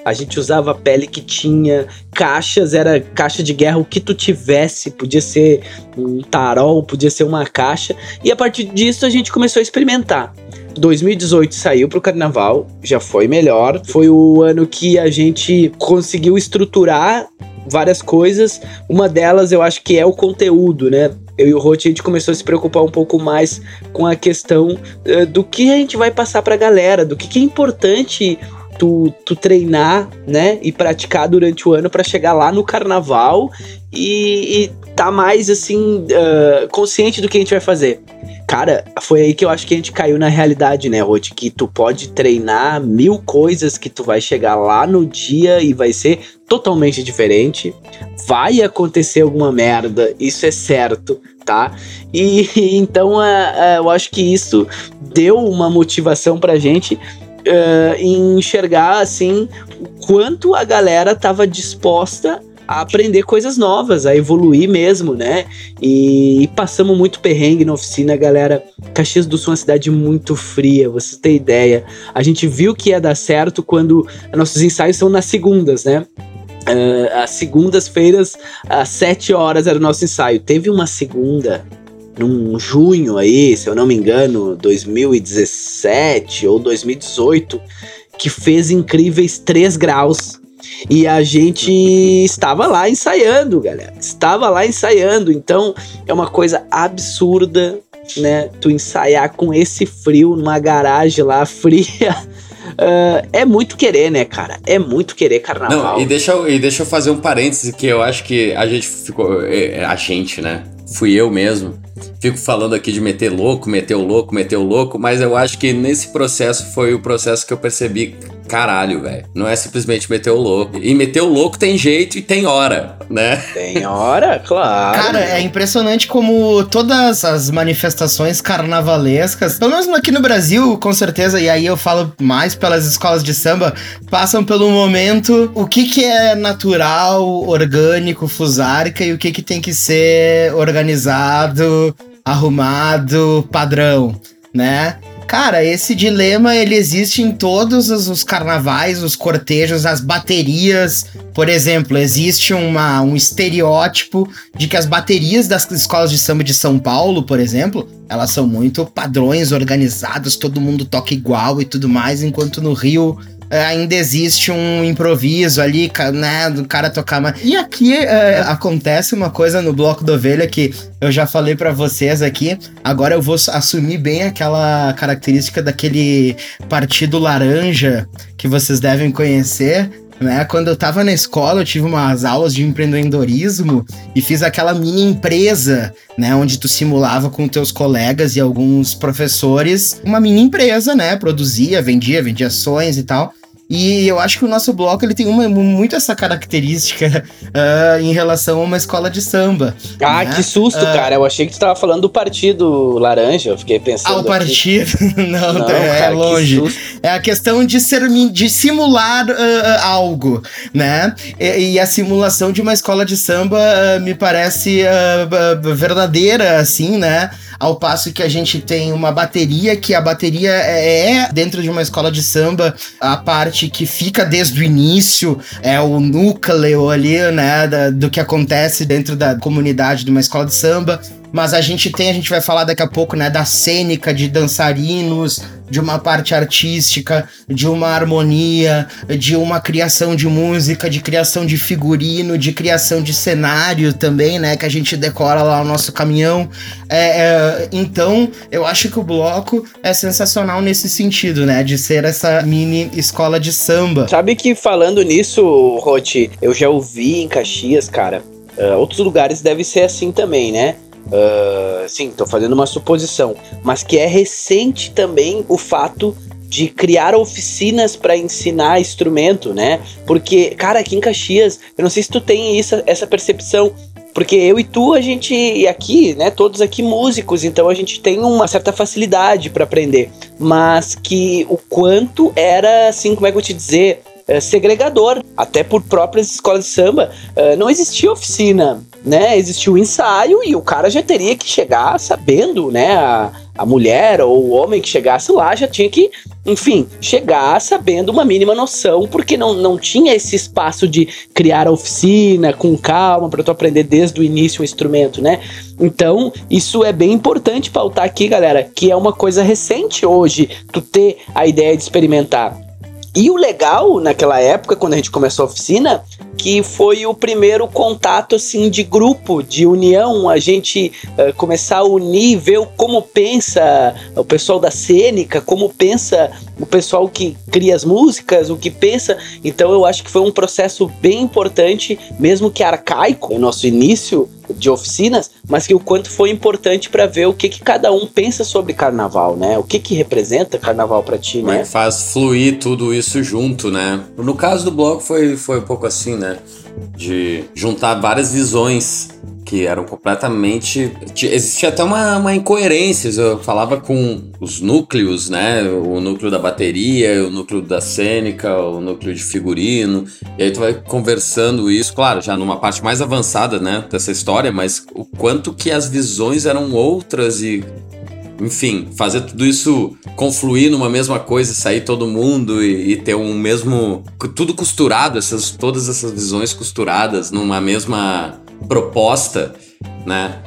a gente usava a pele que tinha, caixas, era caixa de guerra, o que tu tivesse, podia ser um tarol, podia ser uma caixa, e a partir disso a gente começou a experimentar. 2018 saiu pro carnaval, já foi melhor. Foi o ano que a gente conseguiu estruturar várias coisas. Uma delas eu acho que é o conteúdo, né? Eu e o Roth a gente começou a se preocupar um pouco mais com a questão uh, do que a gente vai passar pra galera, do que, que é importante tu, tu treinar, né, e praticar durante o ano para chegar lá no carnaval e, e tá mais assim uh, consciente do que a gente vai fazer. Cara, foi aí que eu acho que a gente caiu na realidade, né, Rod? Que tu pode treinar mil coisas que tu vai chegar lá no dia e vai ser totalmente diferente. Vai acontecer alguma merda, isso é certo, tá? E [LAUGHS] então uh, uh, eu acho que isso deu uma motivação pra gente uh, em enxergar assim o quanto a galera tava disposta a aprender coisas novas, a evoluir mesmo, né? E, e, passamos muito perrengue na oficina, galera. Caxias do Sul é uma cidade muito fria, você tem ideia. A gente viu que ia dar certo quando nossos ensaios são nas segundas, né? Uh, as segundas-feiras, às 7 horas era o nosso ensaio. Teve uma segunda num junho aí, se eu não me engano, 2017 ou 2018, que fez incríveis 3 graus. E a gente [LAUGHS] estava lá ensaiando, galera. Estava lá ensaiando. Então é uma coisa absurda, né? Tu ensaiar com esse frio numa garagem lá [LAUGHS] fria. Uh, é muito querer, né, cara? É muito querer carnaval. Não, e deixa, eu, e deixa eu fazer um parêntese que eu acho que a gente ficou. É, a gente, né? Fui eu mesmo. Fico falando aqui de meter louco, meter o louco, meter o louco, mas eu acho que nesse processo foi o processo que eu percebi caralho, velho. Não é simplesmente meter o louco. E meter o louco tem jeito e tem hora, né? Tem hora, claro. Cara, é impressionante como todas as manifestações carnavalescas, pelo menos aqui no Brasil, com certeza, e aí eu falo mais pelas escolas de samba, passam pelo momento o que que é natural, orgânico, fusárika e o que que tem que ser organizado, arrumado, padrão, né? Cara, esse dilema ele existe em todos os, os carnavais, os cortejos, as baterias. Por exemplo, existe uma, um estereótipo de que as baterias das escolas de samba de São Paulo, por exemplo, elas são muito padrões organizados, todo mundo toca igual e tudo mais, enquanto no Rio ainda existe um improviso ali, né, do cara tocar mais. E aqui é, acontece uma coisa no Bloco da Ovelha que eu já falei pra vocês aqui, agora eu vou assumir bem aquela característica daquele partido laranja que vocês devem conhecer. Né? Quando eu tava na escola, eu tive umas aulas de empreendedorismo e fiz aquela mini empresa, né? Onde tu simulava com teus colegas e alguns professores uma mini empresa, né? Produzia, vendia, vendia ações e tal. E eu acho que o nosso bloco ele tem uma, muito essa característica [LAUGHS] ah, em relação a uma escola de samba. Ah, né? que susto, Ah. cara. Eu achei que tu tava falando do partido laranja. Eu fiquei pensando. Ah, o partido. [LAUGHS] Não, Não, é cara, longe. É a questão de ser de simular ah, algo, né? E, e a simulação de uma escola de samba me parece verdadeira, assim, né? Ao passo que a gente tem uma bateria, que a bateria é, é, dentro de uma escola de samba, a parte que fica desde o início, é o núcleo ali, né? da- do que acontece dentro da comunidade de uma escola de samba. Mas a gente tem, a gente vai falar daqui a pouco, né, da cênica, de dançarinos, de uma parte artística, de uma harmonia, de uma criação de música, de criação de figurino, de criação de cenário também, né, que a gente decora lá o nosso caminhão. É, é, então, eu acho que o bloco é sensacional nesse sentido, né, de ser essa mini escola de samba. Sabe que falando nisso, Roti, eu já ouvi em Caxias, cara. ah, outros lugares deve ser assim também, né? Ah, sim, tô fazendo uma suposição. Mas que é recente também o fato de criar oficinas para ensinar instrumento, né? Porque, cara, aqui em Caxias, eu não sei se tu tem isso, essa percepção. Porque eu e tu, a gente, aqui, né, todos aqui músicos, então a gente tem uma certa facilidade para aprender. Mas que o quanto era, assim, como é que eu te dizer, eh, segregador, até por próprias escolas de samba, eh, não existia oficina, né? Existia o ensaio e o cara já teria que chegar sabendo, né? A, a mulher ou o homem que chegasse lá já tinha que, enfim, chegar sabendo uma mínima noção, porque não, não tinha esse espaço de criar a oficina com calma para tu aprender desde o início o instrumento, né? Então, isso é bem importante pautar aqui, galera, que é uma coisa recente hoje, tu ter a ideia de experimentar. E o legal naquela época, quando a gente começou a oficina, que foi o primeiro contato assim de grupo, de união, a gente eh, começar a unir, ver como pensa o pessoal da cênica, como pensa o pessoal que cria as músicas, o que pensa. Então eu acho que foi um processo bem importante, mesmo que arcaico, o nosso início de oficinas, mas que o quanto foi importante para ver o que, que cada um pensa sobre carnaval, né? O que que representa carnaval para ti, né? que faz fluir tudo isso junto, né? No caso do bloco foi, foi um pouco assim, né? De juntar várias visões que eram completamente. ti- Existia até uma, uma incoerência. Eu falava com os núcleos, né? O núcleo da bateria, o núcleo da cênica, o núcleo de figurino. E aí tu vai conversando isso, claro, já numa parte mais avançada, né? Dessa história, mas o quanto que as visões eram outras e enfim, fazer tudo isso confluir numa mesma coisa, sair todo mundo e, e ter um mesmo. Tudo costurado, essas, todas essas visões costuradas numa mesma proposta, né?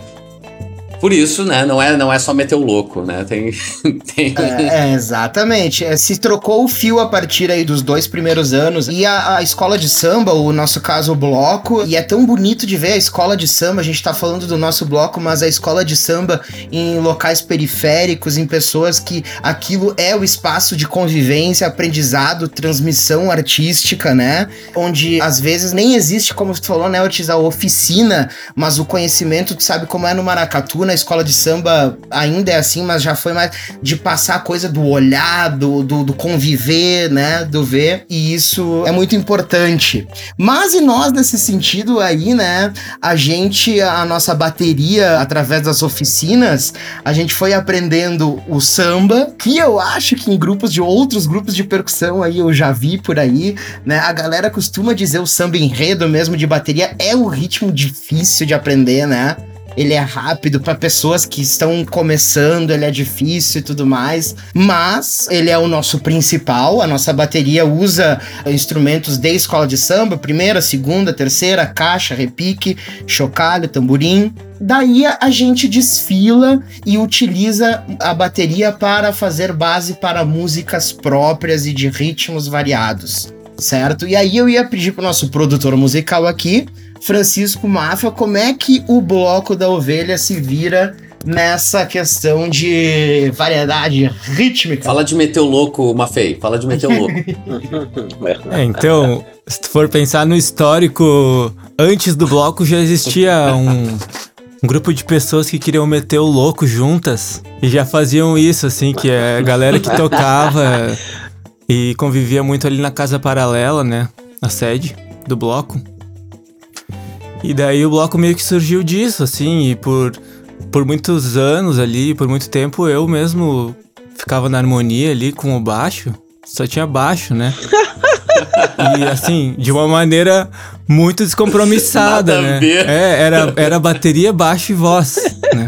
Por isso, né, não é, não é só meter o louco, né? Tem. [LAUGHS] tem É, é, exatamente. É, Se trocou o fio a partir aí dos dois primeiros anos. E a, a escola de samba, o nosso caso, o bloco, e é tão bonito de ver a escola de samba. A gente tá falando do nosso bloco, mas a escola de samba em locais periféricos, em pessoas que aquilo é o espaço de convivência, aprendizado, transmissão artística, né? Onde às vezes nem existe, como tu falou, né, Ortiz, a oficina, mas o conhecimento, tu sabe como é no Maracatu, na escola de samba ainda é assim, mas já foi mais de passar a coisa do olhar, do, do, do conviver, né? Do ver. E isso é muito importante. Mas e nós, nesse sentido aí, né? A gente, a nossa bateria, através das oficinas, a gente foi aprendendo o samba, que eu acho que em grupos de outros grupos de percussão aí eu já vi por aí, né? A galera costuma dizer o samba enredo mesmo de bateria é um ritmo difícil de aprender, né? Ele é rápido para pessoas que estão começando, ele é difícil e tudo mais, mas ele é o nosso principal. A nossa bateria usa instrumentos de escola de samba, primeira, segunda, terceira, caixa, repique, chocalho, tamborim. Daí a gente desfila e utiliza a bateria para fazer base para músicas próprias e de ritmos variados, certo? E aí eu ia pedir pro nosso produtor musical aqui Francisco Mafra, como é que o bloco da ovelha se vira nessa questão de variedade rítmica? Fala de meter o louco, Mafei. Fala de meter o louco. [LAUGHS] é, então, se tu for pensar no histórico, antes do bloco já existia um, um grupo de pessoas que queriam meter o louco juntas e já faziam isso, assim, que é a galera que tocava e convivia muito ali na casa paralela, né? A sede do bloco. E daí o bloco meio que surgiu disso, assim, e por, por muitos anos ali, por muito tempo, eu mesmo ficava na harmonia ali com o baixo. Só tinha baixo, né? [LAUGHS] e assim, de uma maneira muito descompromissada, né? É, era, era bateria, baixo e voz, né?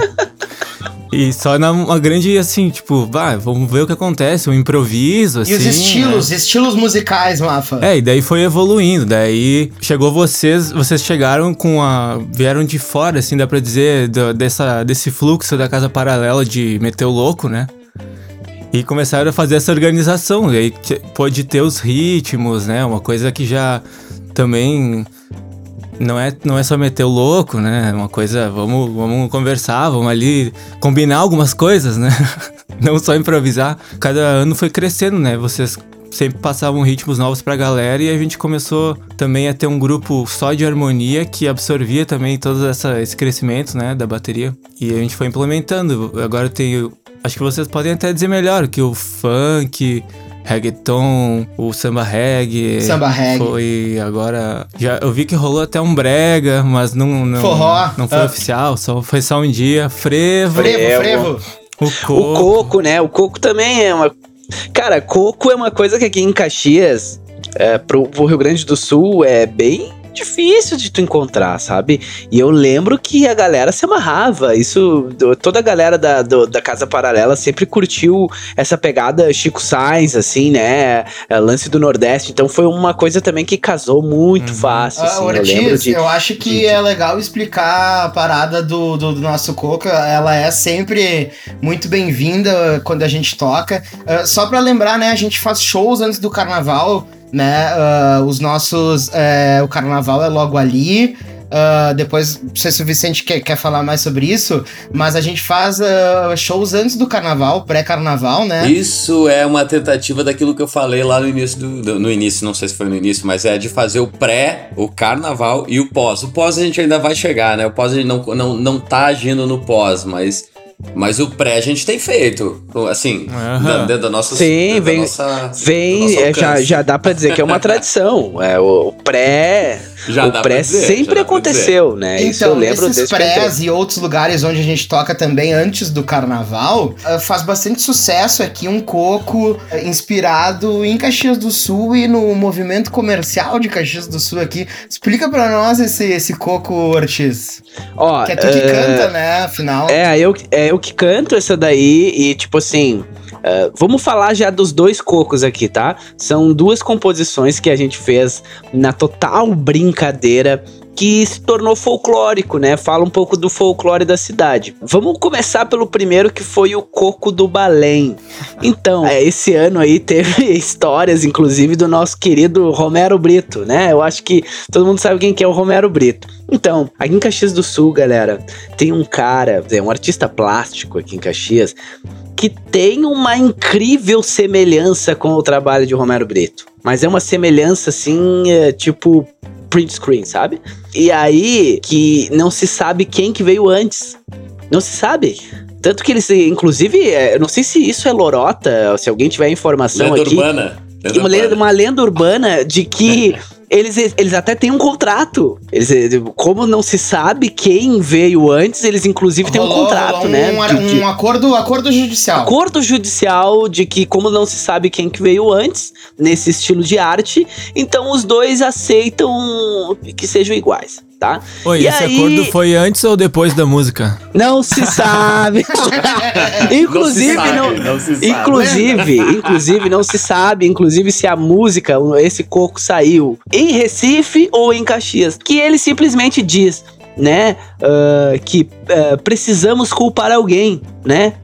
E só na uma grande, assim, tipo, vai, vamos ver o que acontece, um improviso, assim. E os assim, estilos, né? estilos musicais, Mafa. É, e daí foi evoluindo. Daí chegou vocês, vocês chegaram com a. vieram de fora, assim, dá pra dizer, do, dessa, desse fluxo da casa paralela de meter o louco, né? E começaram a fazer essa organização. E aí pôde ter os ritmos, né? Uma coisa que já também não é, não é só meter o louco, né? É uma coisa, vamos, vamos conversar, vamos ali combinar algumas coisas, né? [LAUGHS] não só improvisar. Cada ano foi crescendo, né? Vocês sempre passavam ritmos novos pra galera e a gente começou também a ter um grupo só de harmonia que absorvia também todo essa, esse crescimento, né, da bateria. E a gente foi implementando. Agora tem. Acho que vocês podem até dizer melhor que o funk reggaeton, o samba reggae. Samba reggae. Foi agora. Já, eu vi que rolou até um brega, mas não. não Forró. Não foi uh. oficial, só, foi só um dia. Frevo. Frevo, frevo. O coco. o coco, né? O coco também é uma. Cara, coco é uma coisa que aqui em Caxias, é, pro, pro Rio Grande do Sul, é bem difícil de tu encontrar, sabe? E eu lembro que a galera se amarrava. Isso, toda a galera da, do, da Casa Paralela sempre curtiu essa pegada Chico Sainz, assim, né? É, lance do Nordeste. Então foi uma coisa também que casou muito uhum. fácil. Assim, uh, Ortiz, eu, lembro de, eu acho que de, é legal explicar a parada do, do, do nosso Coca. Ela é sempre muito bem-vinda quando a gente toca. Uh, só pra lembrar, né? A gente faz shows antes do carnaval né? Uh, os nossos. Uh, o carnaval é logo ali. Uh, depois, não sei se o Vicente quer, quer falar mais sobre isso, mas a gente faz uh, shows antes do carnaval, pré-carnaval, né? Isso é uma tentativa daquilo que eu falei lá no início do, do, No início, não sei se foi no início, mas é de fazer o pré, o carnaval e o pós. O pós a gente ainda vai chegar, né? O pós a gente não, não, não tá agindo no pós, mas mas o pré a gente tem feito, assim, uhum. dentro da nossa Sim, vem, nossa, vem é, já, já dá para dizer que é uma [LAUGHS] tradição. É, o, o pré já o pré dizer, sempre aconteceu, né? Então, Isso eu lembro esses prés e outros lugares onde a gente toca também antes do carnaval, uh, faz bastante sucesso aqui um coco uh, inspirado em Caxias do Sul e no movimento comercial de Caxias do Sul aqui. Explica para nós esse, esse coco, Ortiz. Ó, que é tu que uh, canta, né? Afinal. É, eu, é eu que canto essa daí e, tipo assim. Uh, vamos falar já dos dois cocos aqui, tá? São duas composições que a gente fez na total brincadeira que se tornou folclórico, né? Fala um pouco do folclore da cidade. Vamos começar pelo primeiro que foi o Coco do Balém. Então, é, esse ano aí teve [LAUGHS] histórias, inclusive, do nosso querido Romero Brito, né? Eu acho que todo mundo sabe quem que é o Romero Brito. Então, aqui em Caxias do Sul, galera, tem um cara, é um artista plástico aqui em Caxias, que tem uma incrível semelhança com o trabalho de Romero Brito. Mas é uma semelhança assim, é, tipo print screen, sabe? E aí que não se sabe quem que veio antes. Não se sabe. Tanto que eles, inclusive, é, eu não sei se isso é lorota, se alguém tiver informação Lenda aqui. urbana. Lenda uma, lenda, urbana. uma lenda urbana de que [LAUGHS] eles, eles até têm um contrato. Eles, como não se sabe quem veio antes, eles inclusive têm um contrato, rolou né? Um, de- de- um acordo, acordo judicial. acordo judicial de que, como não se sabe quem que veio antes, nesse estilo de arte, então os dois aceitam que sejam iguais, tá? Oi, E esse aí- acordo foi antes ou depois da música? Não se sabe. inclusive, [LAUGHS] não se sabe, não. não se sabe. Inclusive, inclusive, não se sabe, inclusive, se a música, esse coco saiu em Recife ou em Caxias. Que ele simplesmente diz, né, ah, que ah, precisamos culpar alguém, né?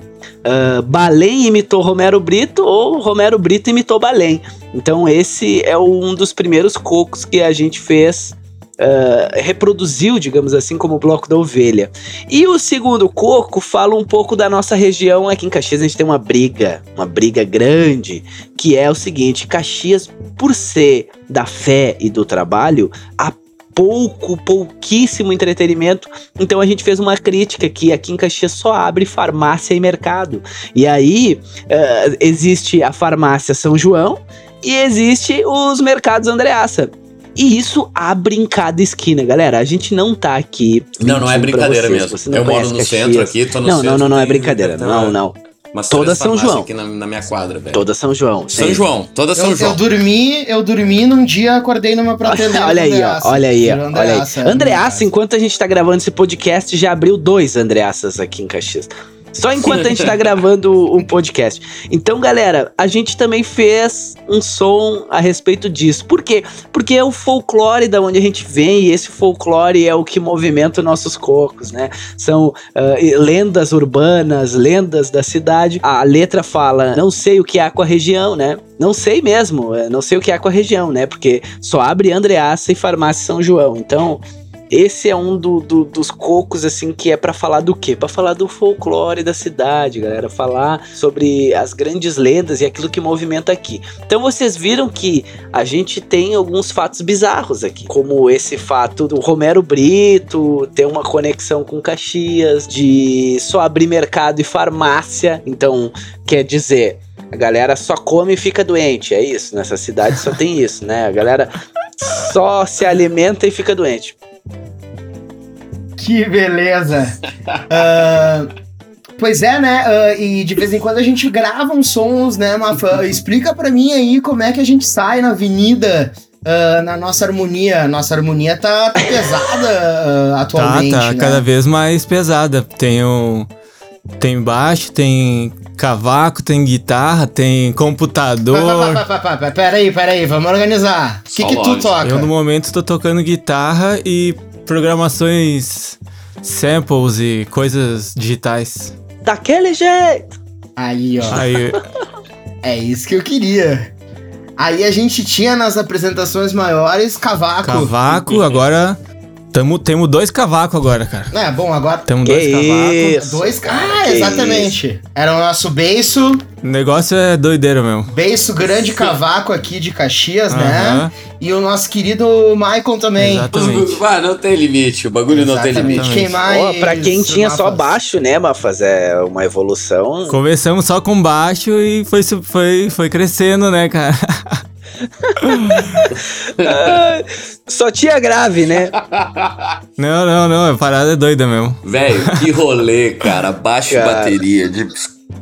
Ah, Balém imitou Romero Brito ou Romero Brito imitou Balém. Então esse é um dos primeiros cocos que a gente fez, ah, reproduziu, digamos assim, como o Bloco da Ovelha. E o segundo coco fala um pouco da nossa região. Aqui em Caxias a gente tem uma briga, uma briga grande, que é o seguinte: Caxias, por ser da fé e do trabalho, há pouco, pouquíssimo entretenimento. Então a gente fez uma crítica que aqui em Caxias só abre farmácia e mercado. E aí eh, existe a farmácia São João e existe os mercados Andreaça. E isso abre em cada esquina, galera. A gente não tá aqui. Não, não é brincadeira vocês. mesmo. Você não Eu moro no Caxias. centro aqui, tô no Não, centro. não, não, não é brincadeira. tem Não, não. Umas Toda São João. aqui na, na minha quadra, velho. Toda São João. São sim. João, toda São Eu, eu João. dormi, eu dormi num dia, acordei numa prateleira. [LAUGHS] Olha aí, ó, olha aí, ó, olha aí. Andreaça, enquanto a gente tá gravando esse podcast, já abriu dois Andreaças aqui em Caxias. Só enquanto a gente tá gravando um podcast. Então, galera, a gente também fez um som a respeito disso. Por quê? Porque é o folclore da onde a gente vem, e esse folclore é o que movimenta os nossos cocos, né? São e- lendas urbanas, lendas da cidade. A letra fala: não sei o que há com a região, né? Não sei mesmo, eh, não sei o que há com a região, né? Porque só abre Andreaça e Farmácia São João. Então, esse é um do- do- dos cocos, assim, que é pra falar do quê? Pra falar do folclore da cidade, galera. Falar sobre as grandes lendas e aquilo que movimenta aqui. Então vocês viram que a gente tem alguns fatos bizarros aqui. Como esse fato do Romero Brito ter uma conexão com Caxias, de só abrir mercado e farmácia. Então, quer dizer. A galera só come e fica doente, é isso. Nessa cidade só tem isso, né? A galera só se alimenta e fica doente. Que beleza. Ah, pois é, né? ah, e de vez em quando a gente grava uns sons, né, Mafa? Explica pra mim aí como é que a gente sai na avenida. ah, na nossa harmonia, nossa harmonia tá, tá pesada ah, atualmente. tá, tá, né? cada vez mais pesada. Tem o. Tem baixo, tem cavaco, tem guitarra, tem computador. Pa, pa, pa, pa, pa, Peraí, peraí, vamos organizar. O que, que tu toca? Eu no momento tô tocando guitarra e programações samples e coisas digitais. Daquele jeito. Aí, ó. Aí, [LAUGHS] É isso que eu queria. Aí a gente tinha nas apresentações maiores cavaco. cavaco, agora. Tamo, temos dois cavacos agora, cara. É, bom, agora Temos dois cavacos. isso. dois. Ah, Que exatamente. Era o nosso beiço, O negócio é doideira mesmo. beiço grande cavaco aqui de Caxias, né? E o nosso querido Michael também. Exatamente. Ah, não tem limite, o bagulho não tem Exatamente. limite. Quem mais? Ó, pra quem tinha só Mafas? baixo, né, Mafas? É uma evolução. Começamos só com baixo e foi, foi, foi crescendo, né, cara? [LAUGHS] Ah, só tinha grave, né? Não, não, não, a parada é doida mesmo. Velho, que rolê, cara. Baixo Cara. bateria de,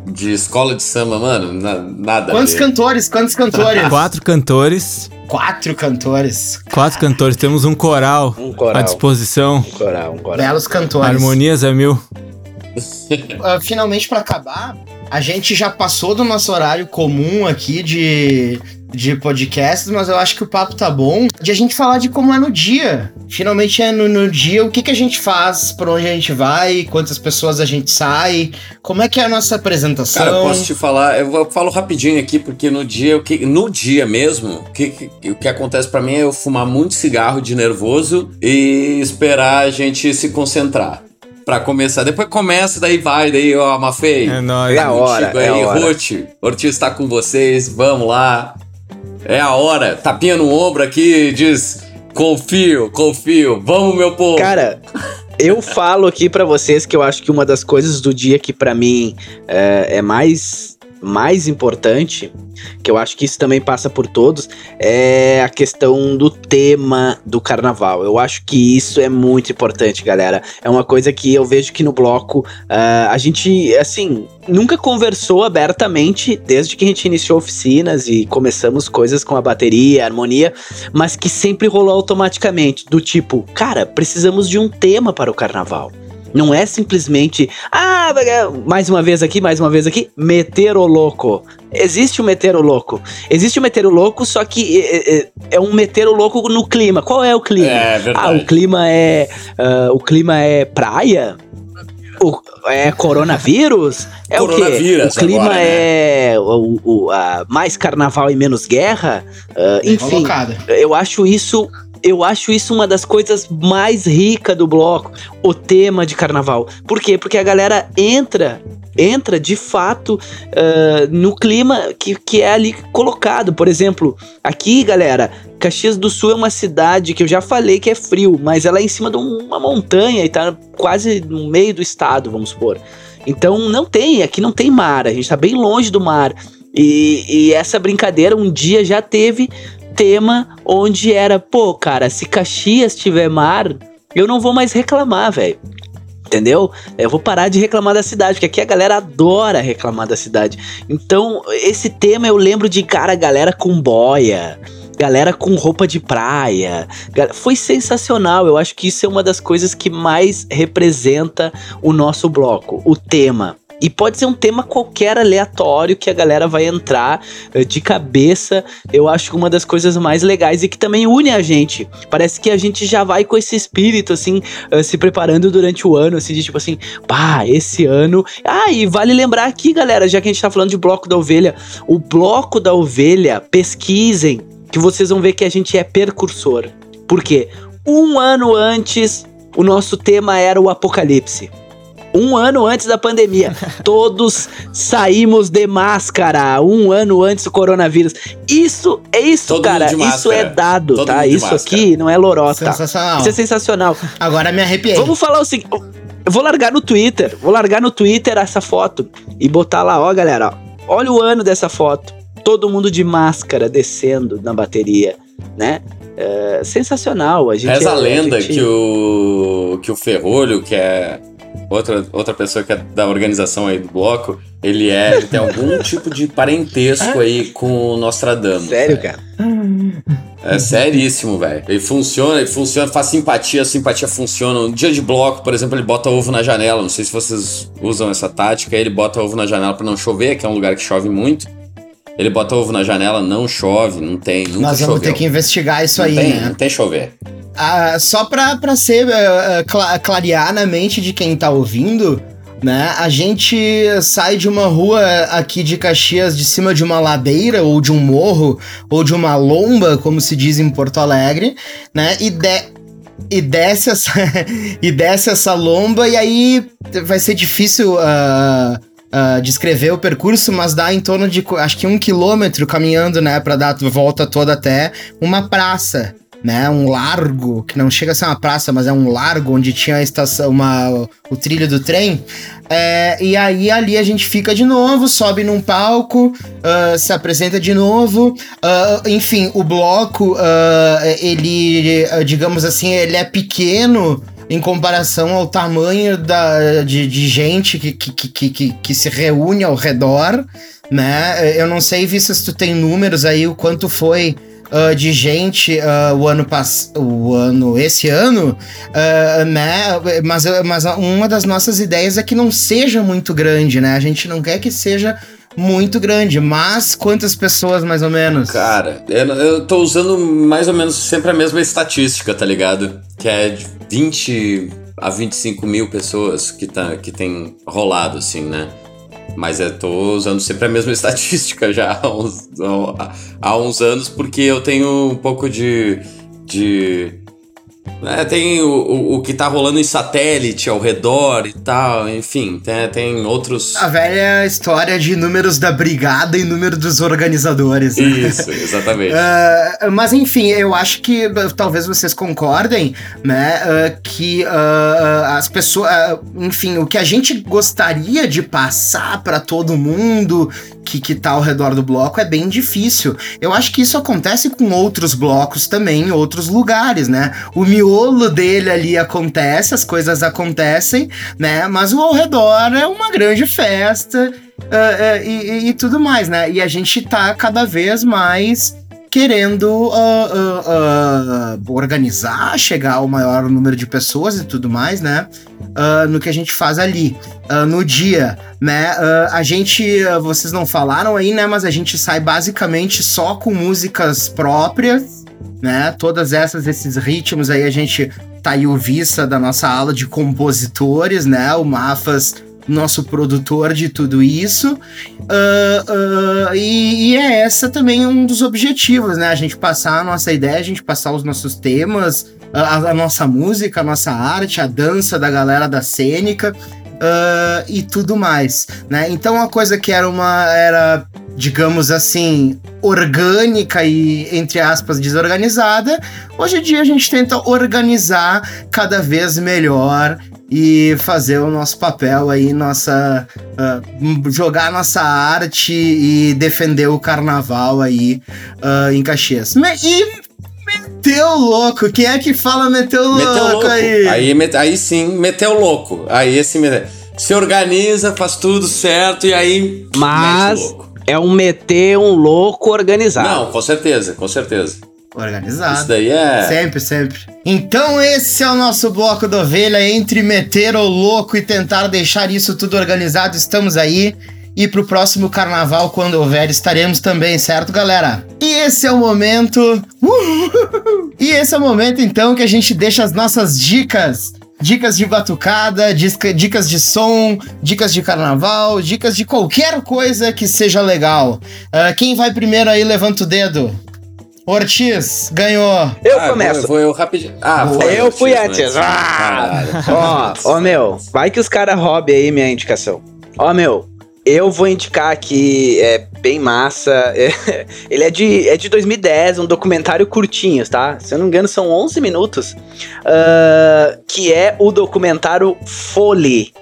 de escola de samba, mano. na- nada. a Quantos ver. cantores? Quantos cantores? Quatro cantores, Quatro cantores. quatro cantores, temos um coral Um à coral. disposição. Um coral, um coral. Belos cantores. Harmonias a mil. [LAUGHS] Ah, finalmente, pra acabar, a gente já passou do nosso horário comum aqui de, de podcasts, mas eu acho que o papo tá bom de a gente falar de como é no dia. Finalmente é no, no dia, o que, que a gente faz, por onde a gente vai, quantas pessoas a gente sai, como é que é a nossa apresentação. Cara, eu posso te falar, eu falo rapidinho aqui, porque no dia, o que, no dia mesmo, o que, que- o que acontece pra mim é eu fumar muito cigarro de nervoso e esperar a gente se concentrar. Pra começar. Depois começa, daí vai, daí, ó, Mafei. É nóis. É a hora, Contigo é a aí, hora. Ruth. Ortiz tá com vocês, vamos lá. É a hora. Tapinha no ombro aqui diz: confio, confio. Vamos, meu povo. Cara, Eu falo aqui para vocês que eu acho que uma das coisas do dia que para mim é, é mais mais importante, que eu acho que isso também passa por todos, é a questão do tema do carnaval. Eu acho que isso é muito importante, galera. É uma coisa que eu vejo que no bloco uh, a gente, assim, nunca conversou abertamente desde que a gente iniciou oficinas e começamos coisas com a bateria, a harmonia, mas que sempre rolou automaticamente, do tipo, cara, precisamos de um tema para o carnaval. Não é simplesmente, ah, mais uma vez aqui, mais uma vez aqui, meter o louco. Existe o meter o louco. Existe o meter o louco, só que é, é, é um meter o louco no clima. Qual é o clima? É, verdade. Ah, o clima é. Uh, o clima é praia? O, é coronavírus? É coronavírus o quê? O clima agora, né? é o, o, a, mais carnaval e menos guerra? Uh, enfim, eu acho isso eu acho isso uma das coisas mais ricas do bloco, o tema de carnaval. Por quê? Porque a galera entra entra de fato uh, no clima que, que é ali colocado. Por exemplo, aqui, galera, Caxias do Sul é uma cidade que eu já falei que é frio, mas ela é em cima de uma montanha e tá quase no meio do estado, vamos supor. Então não tem, aqui não tem mar, a gente tá bem longe do mar. E, e essa brincadeira um dia já teve tema onde era, pô, cara, se Caxias tiver mar, eu não vou mais reclamar, velho. Entendeu? Eu vou parar de reclamar da cidade, porque aqui a galera adora reclamar da cidade. Então, esse tema eu lembro de, cara, galera com boia, galera com roupa de praia. Foi sensacional. Eu acho que isso é uma das coisas que mais representa o nosso bloco, o tema. E pode ser um tema qualquer aleatório que a galera vai entrar uh, de cabeça. Eu acho que uma das coisas mais legais e que também une a gente. Parece que a gente já vai com esse espírito, assim, uh, se preparando durante o ano, assim, de tipo assim, pá, esse ano. Ah, e vale lembrar aqui, galera, já que a gente tá falando de bloco da ovelha, o bloco da ovelha, pesquisem, que vocês vão ver que a gente é percursor. Por quê? Um ano antes, o nosso tema era o apocalipse um ano antes da pandemia. [LAUGHS] Todos saímos de máscara um ano antes do coronavírus. Isso é isso, Todo cara. Isso é dado, Todo tá? Isso aqui não é lorota. Sensacional. Isso é sensacional. Agora me arrepiei. Vamos falar o seguinte. Eu vou largar no Twitter. Vou largar no Twitter essa foto e botar lá, ó, galera. Ó, olha o ano dessa foto. Todo mundo de máscara descendo na bateria, né? É, sensacional. A gente Reza é, a lenda a gente... que o que o Ferrolho, que é outra, outra pessoa que é da organização aí do bloco, ele é. Ele tem algum [LAUGHS] tipo de parentesco aí com o Nostradamus. Sério, cara? É seríssimo, velho. Ele funciona, ele funciona, faz simpatia, a simpatia funciona. No dia de bloco, por exemplo, ele bota ovo na janela. Não sei se vocês usam essa tática. Ele bota ovo na janela para não chover, que é um lugar que chove muito. Ele bota ovo na janela, não chove, não tem, nunca Nós vamos choveu. ter que investigar isso não aí, tem, né? Não tem chover. Ah, só pra, pra ser uh, cla clarear na mente de quem tá ouvindo, né? A gente sai de uma rua aqui de Caxias de cima de uma ladeira ou de um morro ou de uma lomba, como se diz em Porto Alegre, né? E de e desce essa [LAUGHS] e desce essa lomba e aí vai ser difícil uh, uh, descrever o percurso, mas dá em torno de acho que um quilômetro caminhando, né, para dar a volta toda até uma praça né? Um largo, que não chega a ser uma praça, mas é um largo onde tinha a estação, uma, o trilho do trem. É, e aí ali a gente fica de novo, sobe num palco, uh, se apresenta de novo. Uh, enfim, o bloco, uh, ele, digamos assim, ele é pequeno em comparação ao tamanho da, de, de gente que, que, que, que, que se reúne ao redor, né? Eu não sei, Vista, se tu tem números aí, o quanto foi uh, de gente uh, o ano passado, o ano esse ano, uh, né? Mas, mas uma das nossas ideias é que não seja muito grande, né? A gente não quer que seja muito grande, mas quantas pessoas mais ou menos? Cara, eu, eu tô usando mais ou menos sempre a mesma estatística, tá ligado? Que é de 20 a 25 mil pessoas que, tá, que tem rolado, assim, né? Mas eu tô usando sempre a mesma [LAUGHS] estatística já há uns, há uns anos, porque eu tenho um pouco de, de né, tem o, o, o que tá rolando em satélite ao redor e tal, enfim, tem, tem outros. A velha história de números da brigada e número dos organizadores. né? Isso, exatamente. Uh, [LAUGHS] mas enfim, eu acho que uh, talvez vocês concordem, né? uh, que as pessoas, enfim, o que a gente gostaria de passar pra todo mundo que, que tá ao redor do bloco é bem difícil. Eu acho que isso acontece com outros blocos também, em outros lugares, né? O miolo dele ali acontece, as coisas acontecem, né? Mas o ao redor é uma grande festa. uh, uh, e, e- tudo mais, né? E a gente tá cada vez mais querendo ah, ah, ah, organizar, chegar ao maior número de pessoas e tudo mais, né? No que a gente faz ali, no dia, né? A gente, vocês não falaram aí, né? Mas a gente sai basicamente só com músicas próprias, né? Todas essas, esses ritmos aí, a gente tá aí o Vissa da nossa aula de compositores, né? O Mafas, nosso produtor de tudo isso. Ah, ah, e, e é essa também um dos objetivos, né? A gente passar a nossa ideia, a gente passar os nossos temas, a, a nossa música, a nossa arte, a dança da galera da cênica. ah, e tudo mais, né? Então uma coisa que era uma era, digamos assim, orgânica e entre aspas desorganizada, hoje em dia a gente tenta organizar cada vez melhor e fazer o nosso papel aí, nossa. ah, jogar a nossa arte e defender o carnaval aí ah, em Caxias. E meteu louco! Quem é que fala meteu louco, Meteu louco. aí? Aí, met- aí sim, meteu louco. Aí esse se organiza, faz tudo certo e aí. Mas mete louco. é um meter um louco organizado. Não, com certeza, com certeza. Organizado. Isso daí é. Sempre, sempre. Então esse é o nosso bloco da ovelha. Entre meter o louco e tentar deixar isso tudo organizado, estamos aí. E pro próximo carnaval, quando houver, estaremos também, certo, galera? E esse é o momento. Uhul! E esse é o momento, então, que a gente deixa as nossas dicas. Dicas de batucada, dicas de som, dicas de carnaval, dicas de qualquer coisa que seja legal. Ah, quem vai primeiro aí, levanta o dedo. Ortiz, ganhou. Eu Ah, começo. Vou, vou eu rapidinho. Ah, foi Eu fui X, antes. né? Ah! Ó, ó, meu, vai que os caras roubem aí minha indicação. Ó, meu, eu vou indicar aqui, é bem massa. é- [LAUGHS] ele é de, é de 2010, um documentário curtinho, tá? Se eu não me engano, são 11 minutos. ah, que é o documentário Foley.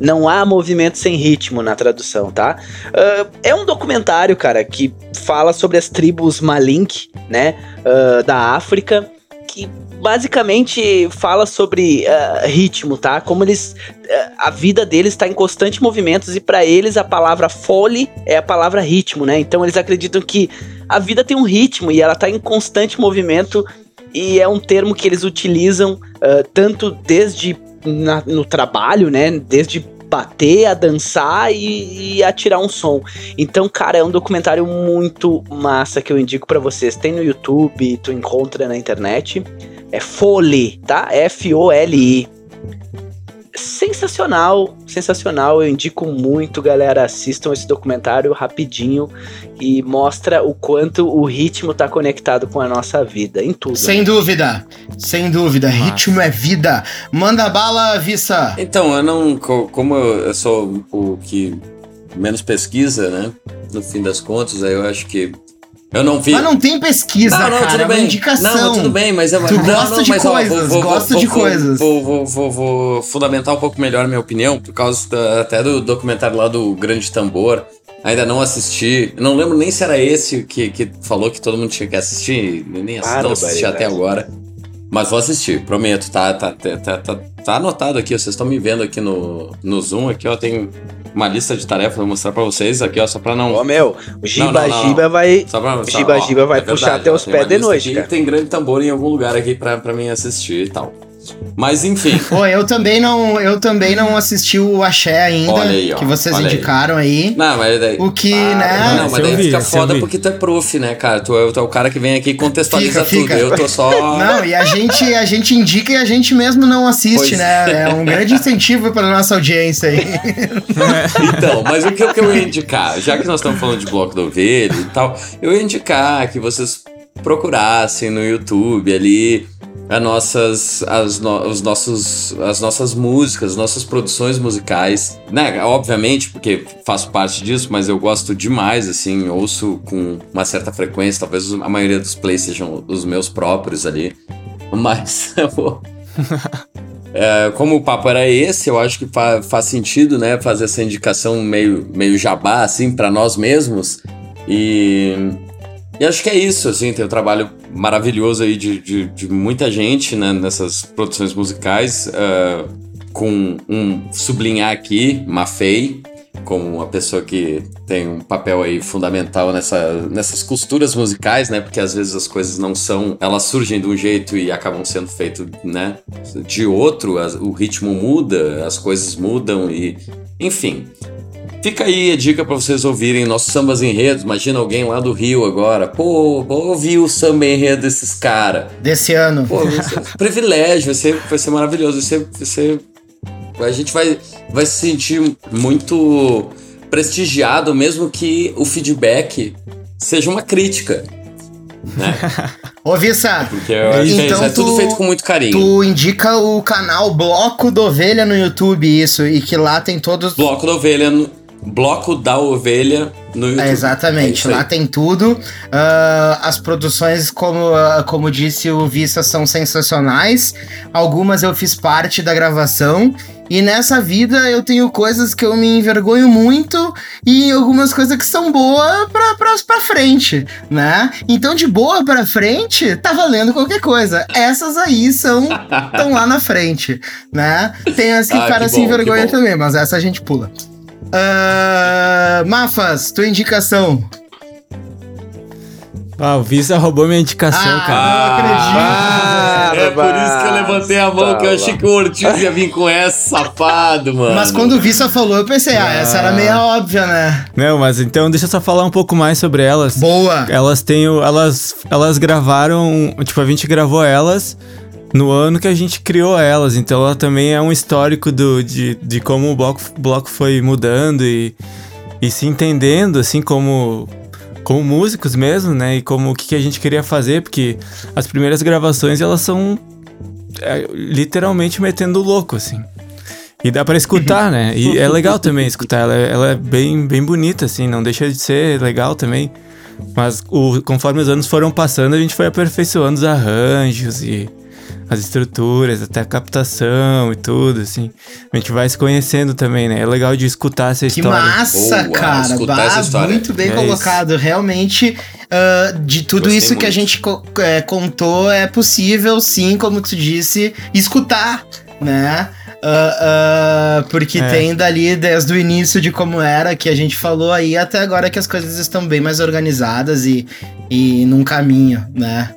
Não há movimento sem ritmo na tradução, tá? Ah, é um documentário, cara, que fala sobre as tribos Malink, né? ah, da África, que basicamente fala sobre ah, ritmo, tá? Como eles. a vida deles está em constante movimentos e para eles a palavra fole é a palavra ritmo, né? Então eles acreditam que a vida tem um ritmo e ela tá em constante movimento e é um termo que eles utilizam tanto desde na- no trabalho, né? Desde bater, a dançar e, e a tirar um som. Então, cara, é um documentário muito massa que eu indico pra vocês. Tem no YouTube, tu encontra na internet. É Foley, tá? F-O-L-I. Sensacional, sensacional. Eu indico muito, galera. Assistam esse documentário rapidinho e mostra o quanto o ritmo tá conectado com a nossa vida, em tudo. Sem dúvida, sem dúvida. Massa. Ritmo é vida. Manda bala, Vissa. Então, eu não. co- Como eu eu sou o que menos pesquisa, né? No fim das contas, aí eu acho que. Eu não vi. Mas não tem pesquisa, Não, não, cara. tudo é uma bem. indicação. Não, tudo bem, mas eu Tu não, gosta não, de mas, ó, coisas, vou, vou, gosta vou, de vou, coisas. Vou, vou, vou, vou fundamentar um pouco melhor a minha opinião, por causa da- até do documentário lá do Grande Tambor. Ainda não assisti. Eu Não lembro nem se era esse que, que falou que todo mundo tinha que assistir. Nem assisti, não assisti até agora. Mas vou assistir, prometo. Tá, tá, tá, tá, tá, tá anotado aqui, vocês estão me vendo aqui no, no Zoom. Aqui, ó, tem uma lista de tarefas, vou mostrar pra vocês aqui, ó, só pra não. Ô, meu, o Giba Giba vai. Só pra, só, Giba ó, Giba vai é puxar verdade, até os pés de noite, aqui. Tem grande tambor em algum lugar aqui pra, pra mim assistir e tal. Mas enfim, Pô, eu também não, eu também não assisti o Axé ainda, Olha aí, ó, que vocês olha aí. indicaram aí. não, mas daí. O que, Ah, né? Não, mas daí vi, fica foda vi. porque tu é prof, né, cara? Tu é, tu é o cara que vem aqui e contextualiza Fica, tudo. fica. Eu tô só. [LAUGHS] Não, e a gente, a gente indica e a gente mesmo não assiste, Pois né? É um grande incentivo para nossa audiência aí. [LAUGHS] Então, mas o que, o que eu ia indicar? Já que nós estamos falando de bloco da ovelha e tal, eu ia indicar que vocês procurassem no YouTube ali as nossas, as, no, os nossos, as nossas músicas, as nossas produções musicais, né? Obviamente, porque faço parte disso, mas eu gosto demais, assim, ouço com uma certa frequência, talvez a maioria dos plays sejam os meus próprios ali, [LAUGHS] mas eu. [LAUGHS] É, como o papo era esse, eu acho que fa faz sentido, né, fazer essa indicação meio, meio jabá, assim, para nós mesmos. E, e acho que é isso, assim, tem um trabalho maravilhoso aí de, de, de muita gente né, nessas produções musicais, uh, com um sublinhar aqui, Mafei, como uma pessoa que tem um papel aí fundamental nessa, nessas costuras musicais, né? Porque às vezes as coisas não são, elas surgem de um jeito e acabam sendo feitas, né? De outro, as, o ritmo muda, as coisas mudam e, enfim. Fica aí a dica para vocês ouvirem nossos sambas enredos. Imagina alguém lá do Rio agora. Pô, vou ouvir o samba enredo desses caras. Desse ano. Pô, [LAUGHS] vai ser um privilégio, vai ser, vai ser maravilhoso. Vai ser, vai ser a gente vai, vai se sentir muito prestigiado, mesmo que o feedback seja uma crítica. Né? [LAUGHS] Ô, Vissa, é então é tudo tu- feito com muito carinho. tu indica o canal Bloco da Ovelha no YouTube, isso, e que lá tem todos. Bloco da Ovelha, no- Bloco da Ovelha no YouTube. É, É exatamente, aí. lá tem tudo. Ah, as produções, como, ah, como disse o Vista, são sensacionais. Algumas eu fiz parte da gravação. E nessa vida eu tenho coisas que eu me envergonho muito e algumas coisas que são boas pra, pra, pra frente, né? Então, de boa pra frente, tá valendo qualquer coisa. Essas aí são [LAUGHS] estão lá na frente, né? Tem as que Ah, o cara se envergonha também, mas essa a gente pula. Ah, Mafas, tua indicação. Ah, o Visa roubou minha indicação, Ah, cara. não acredito. É por isso que eu levantei a mão, que eu achei que o Ortiz ia vir com essa, safado, mano. Mas quando o Vissa falou, eu pensei, ah, essa era meio óbvia, né? Não, mas então deixa eu só falar um pouco mais sobre elas. Boa. Elas têm o, elas elas gravaram, tipo, a gente gravou elas no ano que a gente criou elas, então ela também é um histórico do, de, de como o bloco, bloco foi mudando e, e se entendendo, assim, como, como músicos mesmo, né? E como o que, que a gente queria fazer, porque as primeiras gravações elas são é, literalmente metendo louco, assim. E dá pra escutar, [LAUGHS] né? E é legal também escutar. Ela, é- ela é bem, bem bonita, assim, não deixa de ser legal também. Mas o, conforme os anos foram passando, a gente foi aperfeiçoando os arranjos e as estruturas, até a captação e tudo, assim. A gente vai se conhecendo também, né? É legal de escutar essa Que história. massa, Boa, cara. Bah, essa história. Muito bem É colocado. Realmente, ah, de tudo Gostei isso que a muito. gente co- é, contou, é possível, sim, como tu disse, escutar, né? Ah, ah, porque É. tem dali desde o início de como era que a gente falou aí até agora que as coisas estão bem mais organizadas e, e num caminho, né?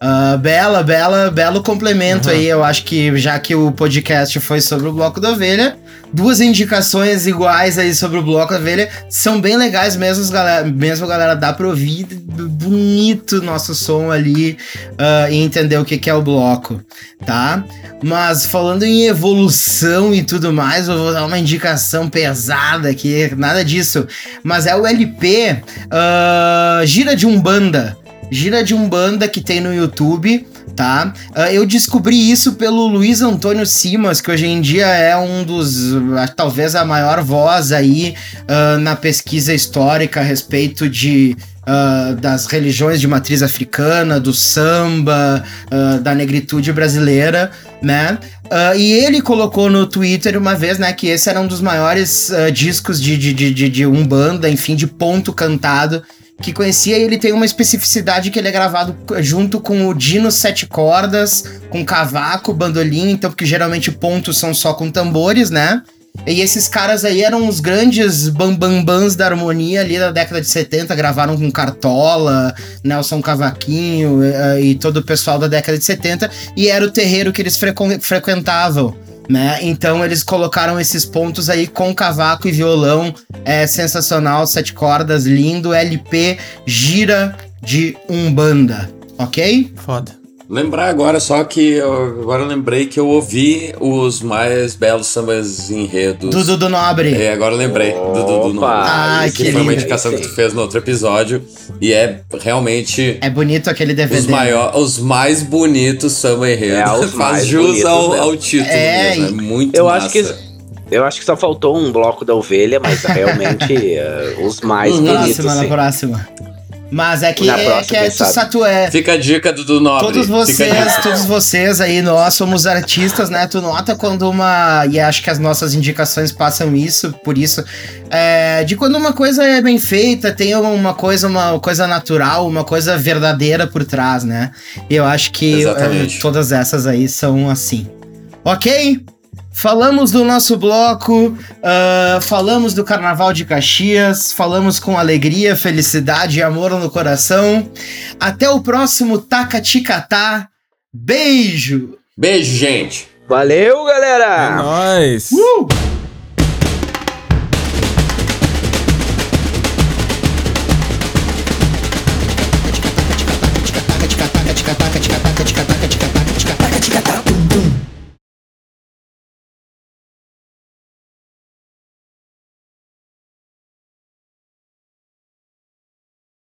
Ah, bela, bela, belo complemento Uhum. aí. Eu acho que já que o podcast foi sobre o Bloco da Ovelha, duas indicações iguais aí sobre o Bloco da Ovelha são bem legais mesmo, galera. Mesmo, galera, dá pra ouvir bonito nosso som ali ah, e entender o que, que é o bloco, tá? Mas falando em evolução e tudo mais, eu vou dar uma indicação pesada aqui, nada disso. Mas é o LP ah, Gira de Umbanda. Gira de Umbanda que tem no YouTube, tá? Ah, eu descobri isso pelo Luiz Antônio Simas, que hoje em dia é um dos, ah, talvez a maior voz aí ah, na pesquisa histórica a respeito de ah, das religiões de matriz africana, do samba, ah, da negritude brasileira, né? Ah, e ele colocou no Twitter uma vez, né, que esse era um dos maiores discos de, de, de, de Umbanda, enfim, de ponto cantado que conhecia, e ele tem uma especificidade que ele é gravado junto com o Dino sete cordas, com cavaco, bandolim, então porque geralmente pontos são só com tambores, né? E esses caras aí eram os grandes bambambans da harmonia ali da década de 70, gravaram com Cartola, Nelson Cavaquinho eh, e todo o pessoal da década de 70, e era o terreiro que eles frequ- frequentavam. Né? Então eles colocaram esses pontos aí com cavaco e violão, é sensacional, sete cordas, lindo, LP, gira de Umbanda, ok? Foda. Lembrar agora só que eu, agora eu lembrei que eu ouvi os mais belos sambas enredos. Do Dudu Nobre. É, agora eu lembrei do Dudu Nobre. Ah, que foi uma lindo. indicação que tu fez no outro episódio e é realmente É bonito aquele DVD. os, maior, os mais bonitos samba enredo. É, Faz jus bonitos ao, mesmo. ao título É, mesmo. É muito Eu massa. acho que eu acho que só faltou um bloco da ovelha, mas realmente [LAUGHS] eh, os mais Uhum. bonitos. Próxima, na sim. próxima. Mas é que Na é, próxima, que é quem tu sabe. sabe, tu é. Fica a dica do Dudu Nobre. Todos vocês, todos vocês aí, nós somos artistas, né? Tu nota quando uma. E acho que as nossas indicações passam isso, por isso. é, de quando uma coisa é bem feita, tem uma coisa, uma coisa natural, uma coisa verdadeira por trás, né? E eu acho que é, todas essas aí são assim. Ok? Falamos do nosso bloco, ah, falamos do Carnaval de Caxias, falamos com alegria, felicidade e amor no coração. Até o próximo Tacaticatá. Beijo! Beijo, gente. Valeu, É galera! nóis! Uh!